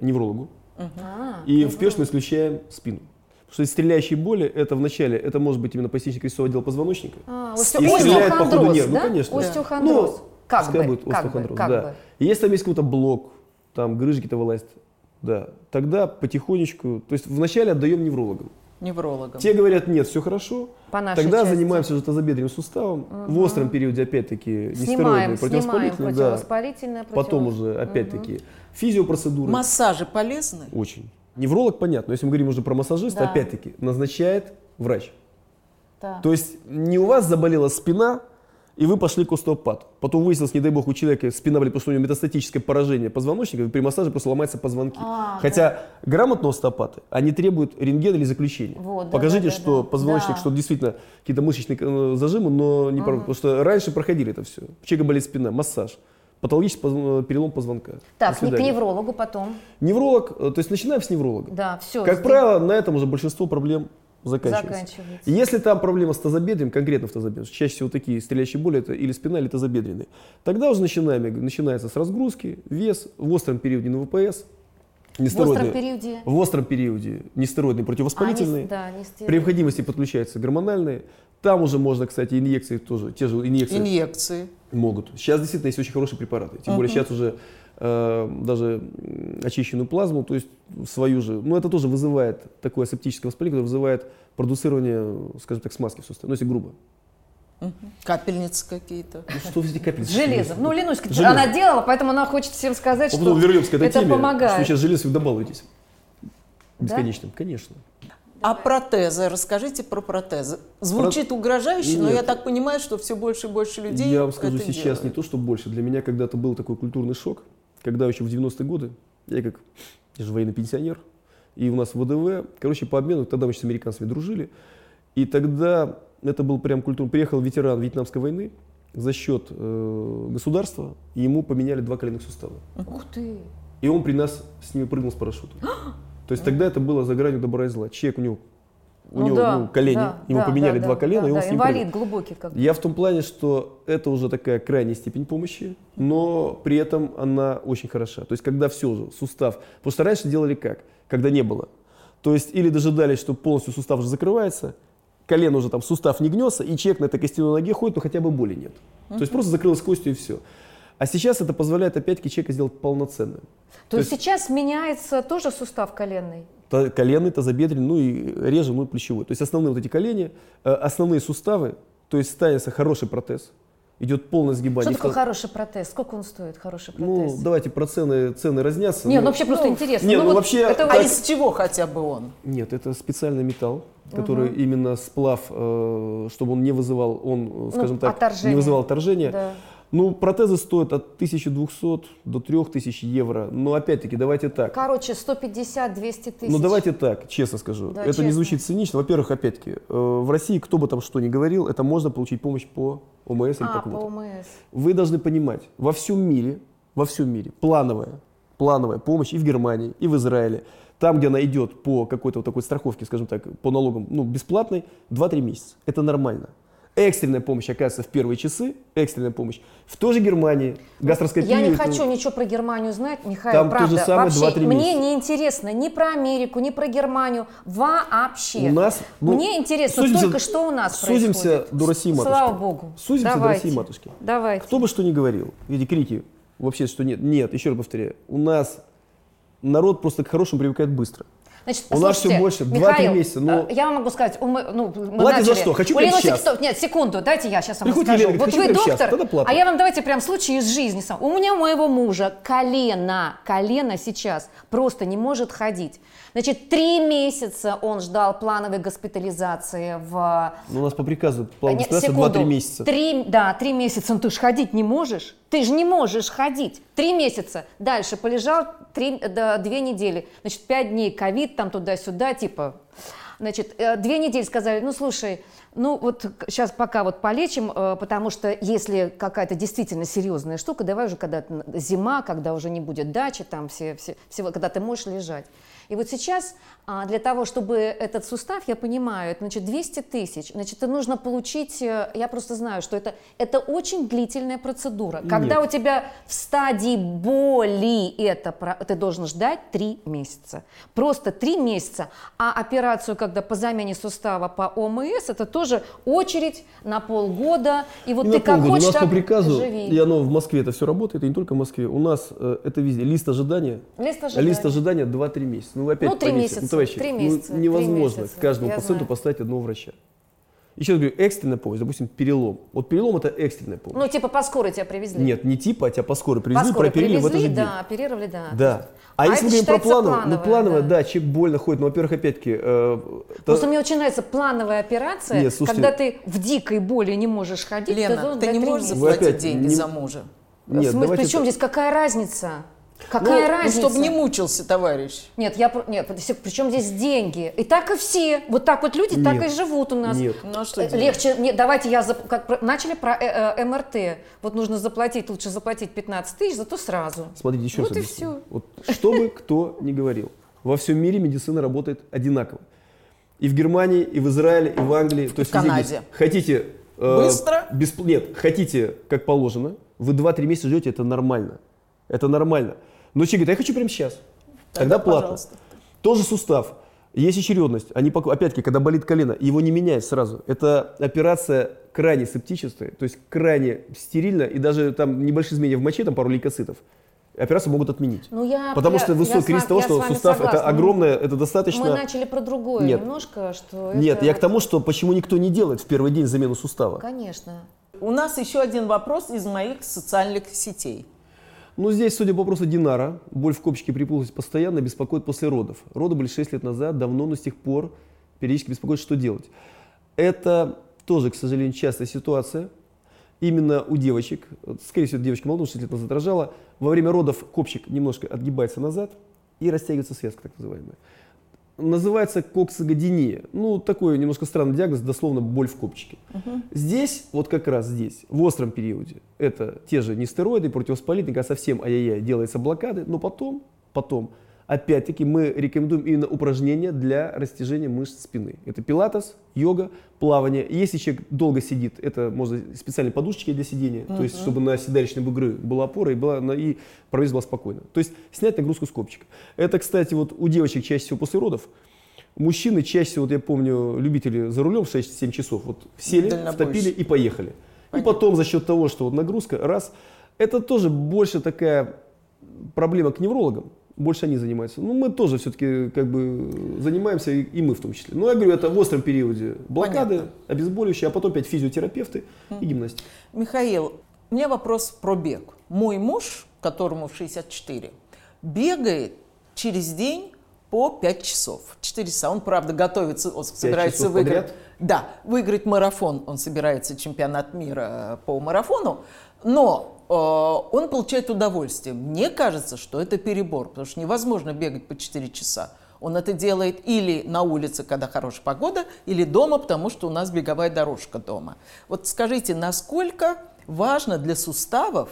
неврологу. а, И в первую мы исключаем спину. Потому что стреляющие боли, это вначале, это может быть именно пояснично-крестцовый отдел позвоночника. а, И остео- стреляет по ходу остеохондроз, нерв. да? Ну, конечно. Остеохондроз. Ну, как пускай бы, будет как бы, как да. бы. И Если там есть какой-то блок, там грыжи какие-то вылазят, да, тогда потихонечку, то есть вначале отдаем неврологам. Неврологом. Те говорят, нет, все хорошо, По нашей тогда части. занимаемся уже тазобедренным суставом. В остром периоде, опять-таки, нестероидные, снимаем противовоспалительные, да. противовоспалительное, Потом противовос- уже, опять-таки, физиопроцедуры. Массажи полезны? Очень. Невролог, понятно, но если мы говорим уже про массажиста, Да. опять-таки, назначает врач. Да. То есть не у вас заболела спина, и вы пошли к остеопату. Потом выяснилось, не дай бог, у человека спина потому что у него метастатическое поражение позвоночника, и при массаже просто ломаются позвонки. А, Хотя грамотные остеопаты, они требуют рентгена или заключения. Вот, да, Покажите, да, да, что да. позвоночник, Да. что действительно какие-то мышечные э, зажимы, но не прорвут. Потому что раньше проходили это все. У человека болит спина, массаж. Патологический позв- перелом позвонка. Так, к неврологу потом. Невролог, э, то есть начинаем с невролога. Да, все. Как правило, на этом уже большинство проблем заканчивается. Заканчивается. И Если там проблема с тазобедренным, конкретно в тазобедренном, чаще всего такие стреляющие боли, это или спина, или тазобедренные, тогда уже начинаем, начинается с разгрузки, вес, в остром периоде на ВПС, В остром нестероидные- периоде. в остром периоде нестероидные противовоспалительные, А, не да, при необходимости подключаются гормональные, там уже можно, кстати, инъекции тоже, те же инъекции Инъекции. могут. Сейчас действительно есть очень хорошие препараты. Тем более сейчас уже даже м, очищенную плазму, то есть свою же. Но это тоже вызывает такое асептическое воспаление, которое вызывает продуцирование, скажем так, смазки в суставе. Ну, если грубо. Капельницы какие-то. Ну, что эти капельницы? С железом. Ну, Ленуська, Железо. она делала, поэтому она хочет всем сказать, А что вернемся к этой это теме, что вы помогает. сейчас железо добавитесь. Бесконечным, конечно. А протезы? Расскажите про протезы. Звучит угрожающе, но Нет. я так понимаю, что все больше и больше людей Я вам скажу сейчас делают. не то, что больше. Для меня когда-то был такой культурный шок, когда еще в 90-е годы, я как я же военный пенсионер, и у нас ВДВ, короче, по обмену, тогда мы еще с американцами дружили, и тогда это был прям культура, приехал ветеран Вьетнамской войны, за счет э, государства, и ему поменяли два коленных сустава. Ух ты. И он при нас с ними прыгнул с парашютом. То есть тогда это было за гранью добра и зла. Человек у него, у Ну него да, ну, колени, да, ему да, поменяли да, два да, колена, да, и он да, с ним инвалид глубокий как. Я в том плане, что это уже такая крайняя степень помощи, но при этом она очень хороша. То есть когда все уже, сустав. Потому что раньше делали как? Когда не было. То есть или дожидались, что полностью сустав уже закрывается, колено уже там сустав не гнется, и человек на этой костяной ноге ходит, но хотя бы боли нет. То есть просто закрылась костью и все. А сейчас это позволяет опять-таки человека сделать полноценным. То есть сейчас меняется тоже сустав коленный? Та- коленный, тазобедренный, ну и реже, ну и плечевой. То есть основные вот эти колени, э, основные суставы, то есть ставится хороший протез, идет полное сгибание. Что такое хороший протез? Сколько он стоит, хороший Ну, протез? давайте про цены, цены разнятся. Не, но- ну вообще просто интересно. не, ну вот вообще- это А из чего хотя бы он? Нет, это специальный металл, который именно сплав, э, чтобы он не вызывал, он, э, скажем так, Ну, отторжение. не вызывал отторжения. Да. Ну, протезы стоят от 1200 до 3000 евро. Но опять-таки, давайте так. Короче, 150-200 тысяч. Ну давайте так, честно скажу. Да, это честно. не звучит цинично. Во-первых, опять-таки, э, в России, кто бы там что ни говорил, это можно получить помощь по ОМС или А, по по кому-то. ОМС. Вы должны понимать, во всем мире, во всем мире плановая, плановая помощь и в Германии, и в Израиле, там, где она идет по какой-то вот такой страховке, скажем так, по налогам, ну, бесплатной, 2-3 месяца. Это нормально. Экстренная помощь, оказывается, в первые часы, экстренная помощь. В той же Германии гастроскопия. Я не это- хочу ничего про Германию знать, Михаил, Там то правда. же самое вообще, 2-3 мне не интересно ни про Америку, ни про Германию, вообще. У нас, ну, мне интересно сузимся- только, что у нас Сузимся происходит. до России, матушки. Слава Богу. Сузимся до Давайте. России, матушки. Давайте. Кто бы что ни говорил, эти крики, вообще, что нет, нет, еще раз повторяю, у нас народ просто к хорошему привыкает быстро. Значит, У нас всё больше, два-три Михаил, месяца, но- э, Я вам могу сказать, мы- ну, мы Платят за начали. что? Хочу прямо сейчас. Сексто- Нет, секунду, дайте я сейчас вам Приходите, расскажу. Елена, вот вы сейчас, доктор, плата. а я вам давайте прям случай из жизни. сам. У меня у моего мужа колено, колено сейчас просто не может ходить. Значит, три месяца он ждал плановой госпитализации в Ну, у нас по приказу план нет, госпитализации секунду. 2-3 месяца. Три, да, три месяца. Ну, ты же ходить не можешь. Ты же не можешь ходить. Три месяца. Дальше полежал три, да, две недели. Значит, пять дней ковид, там туда-сюда, типа. Значит, э, две недели сказали, ну, слушай, ну, вот сейчас пока вот полечим, э, потому что если какая-то действительно серьезная штука, давай уже когда зима, когда уже не будет дачи, там все, все, всего, когда ты можешь лежать. И вот сейчас а, для того, чтобы этот сустав, я понимаю, это значит 200 тысяч, значит, это нужно получить, э, я просто знаю, что это, это очень длительная процедура. Когда у тебя в стадии боли это, ты должен ждать 3 месяца. Просто 3 месяца. А операцию, когда по замене сустава по ОМС, это тоже очередь на полгода. И вот И ты как хочешь, у нас по приказу, живи. и оно в Москве это все работает, и не только в Москве. У нас э, это везде. Лист ожидания. Лист ожидания. Лист ожидания 2-3 месяца. Ну, опять Ну, три поймите. месяца, Ну, товарищи, три ну, месяца, три невозможно месяца, каждому я пациенту знаю. поставить одного врача. Еще раз говорю, экстренная помощь, допустим, перелом. Вот перелом это экстренная помощь. Ну, типа по скорой тебя привезли. Нет, не типа, а тебя по скорой по привезли, скорой прооперировали в этот же привезли, день. да, оперировали, да. Да. А, А если мы говорим про считается плановое, ну плановое, плановое, да. да. человек больно ходит, но, во-первых, опять-таки, э, та- Просто мне очень нравится плановая операция, Нет, слушайте- когда ты в дикой боли не можешь ходить. Лена, ты не три можешь заплатить деньги не- за мужа? нет, в смысле, давайте причем здесь какая разница? Какая ну, разница? чтобы не мучился, товарищ. Нет, я нет, причем здесь деньги? И так и все. Вот так вот люди так Нет. и живут у нас. Нет. Ну, а что Э, делать? Легче, нет, давайте я, зап- как начали про э, э, МРТ. Вот нужно заплатить, лучше заплатить 15 тысяч, зато сразу. Смотрите, еще Вот раз и объясню. всё. Вот, что бы кто ни говорил, во всем мире медицина работает одинаково. И в Германии, и в Израиле, и в Англии. то есть везде, Канаде. Хотите... э, Быстро? бесп- Нет, хотите, как положено, вы 2-3 месяца ждете, это нормально. Это нормально. Но человек говорит, «А я хочу прямо сейчас. Тогда, Тогда, платно. пожалуйста. Тоже сустав. Есть очередность. Они, опять-таки, когда болит колено, его не меняют сразу. Это операция крайне септическая, то есть крайне стерильно, и даже там небольшие изменения в моче, там пару лейкоцитов, операцию могут отменить. Ну, я, Потому я- что высокий риск того, что сустав это согласна. огромное, это достаточно... Мы начали про другое Нет. немножко, что Нет, это я к тому, что почему никто не делает в первый день замену сустава. Конечно. У нас еще один вопрос из моих социальных сетей. Ну, здесь, судя по вопросу Динара, боль в копчике припухлость постоянно беспокоит после родов. Роды были 6 лет назад, давно, но с тех пор периодически беспокоит, что делать. Это тоже, к сожалению, частая ситуация. Именно у девочек, скорее всего, девочка молодая, 6 лет назад рожала, во время родов копчик немножко отгибается назад, и растягивается связка, так называемая. Называется коксагодиния. Ну, такой немножко странный диагноз, дословно боль в копчике. Здесь, вот как раз здесь, в остром периоде, это те же не стероиды, противовоспалительные, а совсем ай-яй-яй, делается блокады, но потом, потом Опять-таки мы рекомендуем именно упражнения для растяжения мышц спины. Это пилатес, йога, плавание. Если человек долго сидит, это можно специальные подушечки для сидения, uh-huh. то есть чтобы на седалищные бугры была опора и, была, и провес была спокойно. То есть снять нагрузку с копчика. Это, кстати, вот у девочек чаще всего после родов. Мужчины чаще всего, вот я помню, любители за рулем в 6-7 часов, вот сели, втопили и поехали. Понятно. И потом за счет того, что вот нагрузка, раз, это тоже больше такая проблема к неврологам больше они занимаются. Ну, мы тоже все-таки как бы занимаемся, и, и мы в том числе. Но я говорю, это в остром периоде блокады, Понятно. обезболивающие, а потом опять физиотерапевты mm. и гимнастики. Михаил, у меня вопрос про бег. Мой муж, которому в 64, бегает через день по 5 часов. 4 часа. Он, правда, готовится, он собирается выиграть. Подряд? Да, выиграть марафон. Он собирается чемпионат мира по марафону. Но Э, он получает удовольствие. Мне кажется, что это перебор, потому что невозможно бегать по 4 часа. Он это делает или на улице, когда хорошая погода, или дома, потому что у нас беговая дорожка дома. Вот скажите, насколько важно для суставов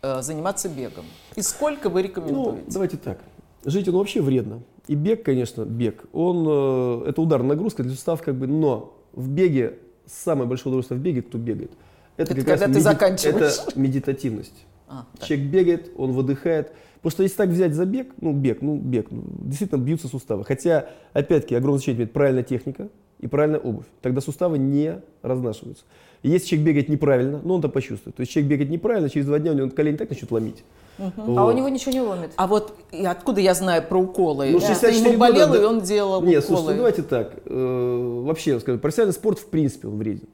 э, заниматься бегом? И сколько вы рекомендуете? Ну, давайте так. Жить он вообще вредно. И бег, конечно, бег, он, э, это удар, нагрузка для суставов, как бы, но в беге, самое большое удовольствие в беге, кто бегает – это, это как когда ты меди... заканчиваешь. Это медитативность. А, Человек бегает, он выдыхает. Потому что если так взять за бег, ну бег, ну бег, ну, действительно бьются суставы. Хотя, опять-таки, огромное значение имеет правильная техника и правильная обувь. Тогда суставы не разнашиваются. И если человек бегает неправильно, ну он это почувствует. То есть человек бегает неправильно, через два дня у него колени так начнут ломить. Угу. Вот. А у него ничего не ломит. А вот и откуда я знаю про уколы? Ну, 64 ему болел, года, и он делал Нет, уколы. слушайте, ну, давайте так. Э, вообще, скажу, профессиональный спорт в принципе он вреден.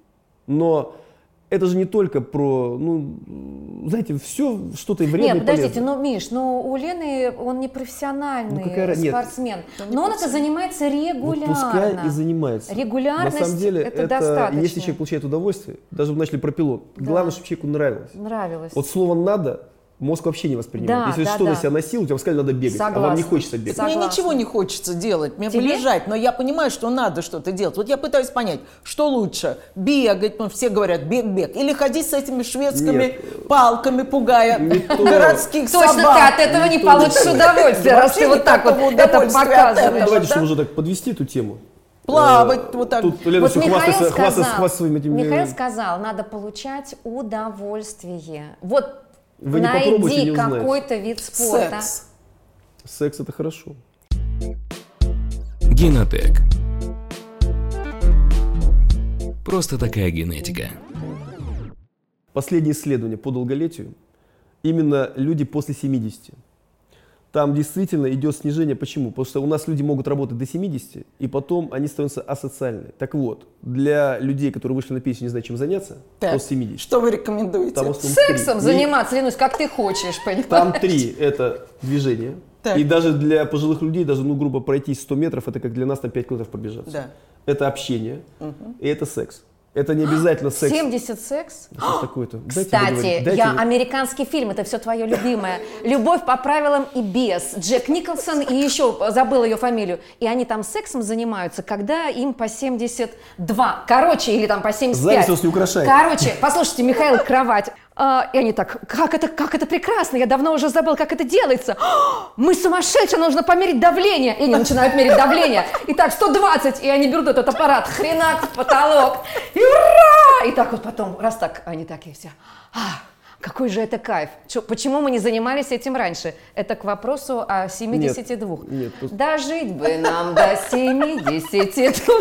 Но это же не только про, ну, знаете, все что-то вредное Нет, подождите, ну, Миш, ну, у Лены он не профессиональный ну, какая, спортсмен, нет, но он это занимается регулярно. Вот пускай и занимается. Регулярность На самом деле, это, это достаточно. Если человек получает удовольствие, даже вы начали про пилот, да. главное, чтобы человеку нравилось. Нравилось. Вот слово «надо» мозг вообще не воспринимает. Да, Если да, что да. на себя носил, тебе сказали, надо бегать, Согласна. а вам не хочется бегать. Согласна. Мне ничего не хочется делать, мне Тебе? полежать, но я понимаю, что надо что-то делать. Вот я пытаюсь понять, что лучше, бегать, ну все говорят, бег-бег, или ходить с этими шведскими Нет. палками, пугая городских собак. Точно ты от этого не получишь удовольствие, раз ты вот так вот это показываешь. Давайте, чтобы уже так подвести эту тему плавать э, вот так. Тут Лена вот Михаил хвастается, сказал, хвастается своими этими... Михаил сказал, надо получать удовольствие. Вот вы Найди какой-то вид спорта. Секс. Секс это хорошо. Генотек. Просто такая генетика. Последнее исследование по долголетию. Именно люди после 70 там действительно идет снижение. Почему? Потому что у нас люди могут работать до 70, и потом они становятся асоциальны. Так вот, для людей, которые вышли на пенсию, не знают, чем заняться, так, после 70. Что вы рекомендуете? Там Сексом 3. заниматься, Ленусь, как ты хочешь, понимаешь? Там три – это движение. Так. И даже для пожилых людей, даже, ну, грубо пройти 100 метров, это как для нас там 5 километров пробежаться. Да. Это общение, угу. и это секс. Это не обязательно секс. 70 секс? Что такое-то? Кстати, Дайте я американский фильм, это все твое любимое. «Любовь по правилам и без». Джек Николсон и еще забыл ее фамилию. И они там сексом занимаются, когда им по 72. Короче, или там по 75. Зависть не украшает. Короче, послушайте, Михаил, кровать. А, и они так, как это, как это прекрасно, я давно уже забыл, как это делается. Мы сумасшедшие, нужно померить давление. И они начинают мерить давление. И так, 120, и они берут этот аппарат, хренак в потолок. И ура! И так вот потом, раз так, они такие все. А, какой же это кайф. Чё, почему мы не занимались этим раньше? Это к вопросу о 72. Нет, нет, просто... Дожить бы нам до 72.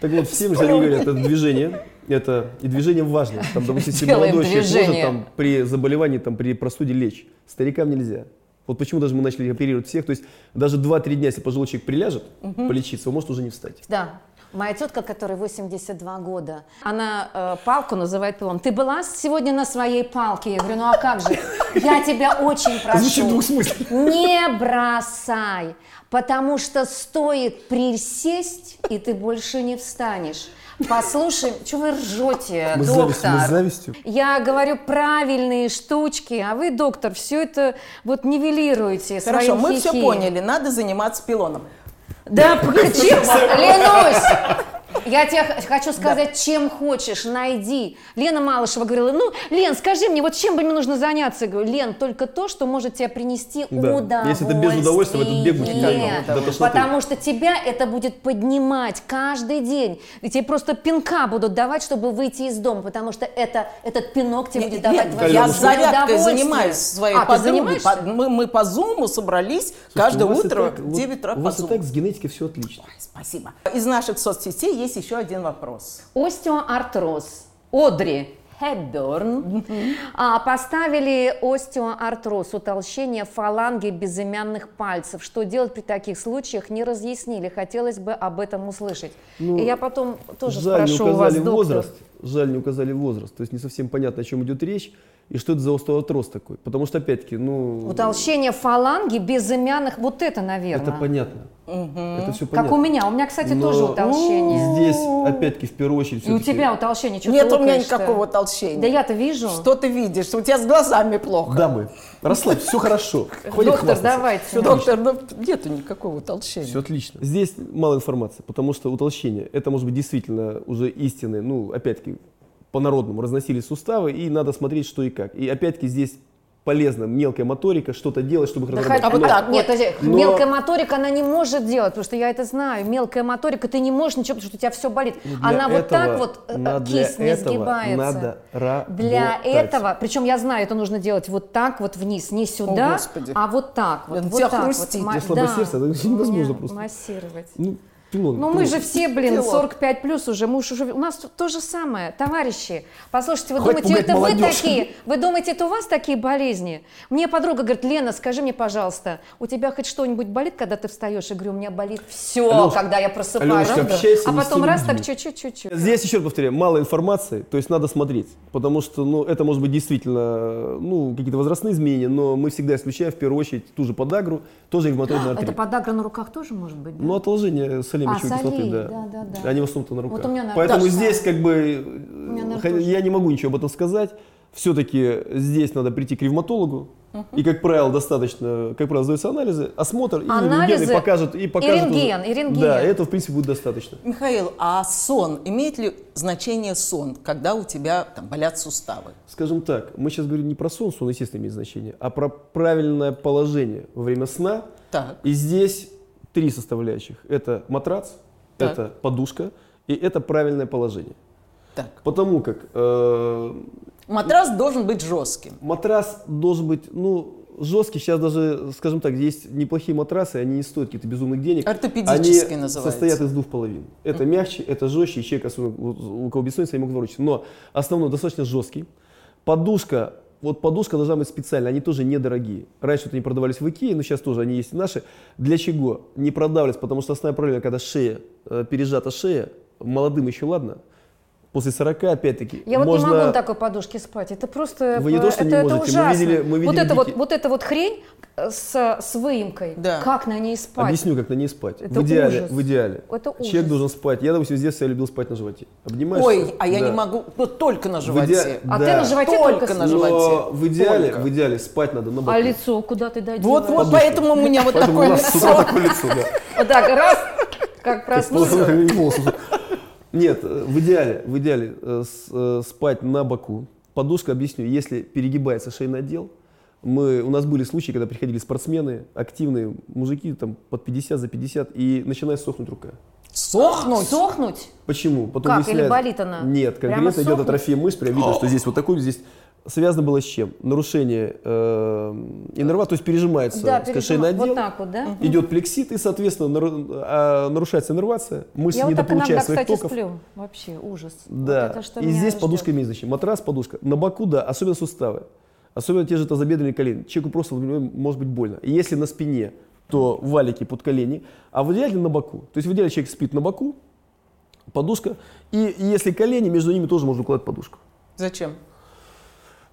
Так вот, всем же они говорят, это движение, это и движение важно. Там, допустим, если молодой человек может там, при заболевании, там, при простуде лечь, старикам нельзя. Вот почему даже мы начали оперировать всех. То есть даже 2-3 дня, если пожилой человек приляжет угу. полечиться, он может уже не встать. Да. Моя тетка, которой 82 года, она э, палку называет пилом. Ты была сегодня на своей палке? Я говорю, ну а как же? Я тебя очень прошу. Не бросай, потому что стоит присесть, и ты больше не встанешь. Послушай, что вы ржете, мы доктор? Завистью, мы завистью. Я говорю правильные штучки, а вы, доктор, все это вот нивелируете Хорошо, мы все хихи. поняли, надо заниматься пилоном. Да, честно, клянусь. Я тебе хочу сказать, чем хочешь, найди. Лена Малышева говорила, ну, Лен, скажи мне, вот чем бы мне нужно заняться? Я говорю, Лен, только то, что может тебе принести Да. удовольствие. Если это без удовольствия, в этот бег будет Лен, никак до тошноты. Потому что тебя это будет поднимать каждый день. И тебе просто пинка будут давать, чтобы выйти из дома, потому что это, этот пинок тебе будет давать Нет, твое я зарядкой удовольствие. занимаюсь своей а, подругой. По- Мы, мы по зуму собрались Слушайте, каждое утро так- в вот 9 утра У по вас и так с генетикой все отлично. Спасибо. Из наших соцсетей есть еще один вопрос. Остеоартроз. Одри Хепберн а, поставили остеоартроз, утолщение фаланги безымянных пальцев. Что делать при таких случаях, не разъяснили. Хотелось бы об этом услышать. Ну, И я потом тоже Жаль, не спрошу у вас, указали доктор. возраст. Жаль, не указали возраст. То есть не совсем понятно, о чем идет речь и что это за остеоартроз такой. Потому что, опять-таки, ну... Утолщение фаланги безымянных, вот это, наверное. Это понятно. Это все Как понятно. у меня. У меня, кстати, Но тоже утолщение. Здесь, опять-таки, в первую очередь... И у тебя утолщение. Чё Нет у меня никакого толщения. Да я-то вижу. Что ты видишь? У тебя с глазами плохо. Дамы, расслабься, все хорошо. Хватит Доктор, давайте. Доктор, ну нету никакого толщения. Все отлично. Здесь мало информации, потому что утолщение, это может быть действительно уже истины, ну, опять-таки, по-народному разносили суставы, и надо смотреть, что и как. И опять-таки здесь полезно мелкая моторика, что-то делать, чтобы их Да разработать. А вот так Нет, вот. подожди, Но- мелкая моторика, она не может делать, потому что я это знаю. Мелкая моторика, ты не можешь ничего, потому что у тебя все болит. Для Она вот так вот, э, надо- для кисть не этого сгибается. надо Для работать. этого, причем я знаю, это нужно делать вот так вот вниз, не сюда, Господи. а вот так вот. Вот тебя так хрустит. вот. Да. сердце, это невозможно просто. Массировать. Ну, пилон, Ну мы пилон. же все, блин, Пилот. 45 плюс уже, мы уж уже, у нас то же самое, товарищи. Послушайте, вы Хватит думаете, это вы молодежь. такие, вы думаете, это у вас такие болезни? Мне подруга говорит, Лена, скажи мне, пожалуйста, у тебя хоть что-нибудь болит, когда ты встаешь? Я говорю, у меня болит все, Алёшка, когда я просыпаюсь. Общайся а потом раз так чуть-чуть, чуть-чуть. Здесь еще повторяю, мало информации, то есть надо смотреть, потому что, ну, это может быть действительно, ну, какие-то возрастные изменения, но мы всегда исключаем в первую очередь ту же подагру, тоже ревматоидный артрит. Это подагра на руках тоже может быть, да? Ну, отложение солей А, мочевой кислоты, солей, да. да, да, да. Они в основном-то на руках. Вот у меня, Поэтому то же здесь как бы, тоже. я не могу ничего об этом сказать. Все-таки здесь надо прийти к ревматологу. И, как правило, достаточно, как правило, сдаются анализы, осмотр, и Анализы рентген, и покажет, и покажет уже- рентген, и рентген. Да, этого, в принципе, будет достаточно. Михаил, а сон, имеет ли значение сон, когда у тебя там болят суставы? Скажем так, мы сейчас говорим не про сон, сон, естественно, имеет значение, а про правильное положение во время сна. Так. И здесь три составляющих. Это матрац, Так. это подушка и это правильное положение. Так. Потому как э, Матрас должен быть жестким. матрас должен быть, ну, жесткий. Сейчас даже, скажем так, есть неплохие матрасы, они не стоят каких-то безумных денег. Ортопедический они называется. состоят из двух половин. Это мягче, это жестче, и человек, особенно у у кого бессонница, не могут ворочаться. Но основной достаточно жесткий. Подушка, вот подушка должна быть специальная, они тоже недорогие. Раньше вот они продавались в Икее, но сейчас тоже они есть наши. Для чего? Не продавливать, потому что основная проблема, когда шея, э, пережата шея, молодым еще ладно, после 40 опять-таки Я вот можно... не могу на такой подушке спать. Это просто Вы не то, что это, не это можете, мы ужасно. видели- мы видели вот, это вот, дикие- вот эта вот хрень э, с, с выемкой. Да. Как на ней спать? Объясню, как на ней спать. Это в идеале, ужас. в идеале. Это ужас. Человек должен спать. Я, допустим, с детства я любил спать на животе. Обнимаешься? Ой, а я Да. не могу, вот только на животе. иде- А да. ты на животе Только только, на животе. Но в идеале, Только. в идеале спать надо на боку. А лицо куда ты додеваешь? Вот, вот, Подушка. поэтому у меня вот Поэтому такое лицо. Вот так, раз, Как проснулся. Нет, э, в идеале, в идеале э, э, спать на боку. Подушка, объясню, если перегибается шейный отдел, мы, у нас были случаи, когда приходили спортсмены, активные мужики, там, под 50, за 50, и начинает сохнуть рука. Сохнуть. Сохнуть? Почему? Потом Как? Или болит она? Нет, конкретно идет атрофия мышц, прям видно, что здесь вот такой, здесь связано было с чем? Нарушение э, иннерва, то есть пережимается Да, пережимаю. отдел, Вот так вот, да? идет плексит, и, соответственно, нару- а, нарушается иннервация, мышцы Я вот иногда, недополучают своих кстати, токов. сплю. Вообще, ужас. Да, Вот это что и здесь ждет. подушка имеет значение. Матрас, подушка. На боку, да, особенно суставы. Особенно те же тазобедренные колени. Человеку просто может быть больно. И если на спине, то валики под колени, а в идеале на боку. То есть в идеале человек спит на боку, подушка, и если колени, между ними тоже можно укладывать подушку. Зачем?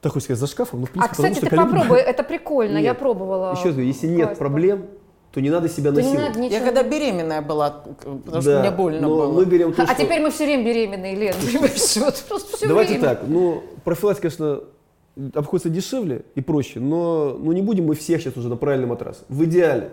Так хочется сказать, за шкафом, но в А, принципе, кстати, потому ты что колени- попробуй, это прикольно, я Нет. пробовала. Еще раз говорю, если нет класть. проблем, то не надо себя не надо ничего. Я когда беременная была, потому что Да, мне больно но было. мы берем то, А что- теперь мы все время беременные, Лен, понимаешь, вот просто все Давайте время. так, ну, профилактика, конечно, обходится дешевле и проще, но ну, не будем мы всех сейчас уже на правильный матрас. В идеале.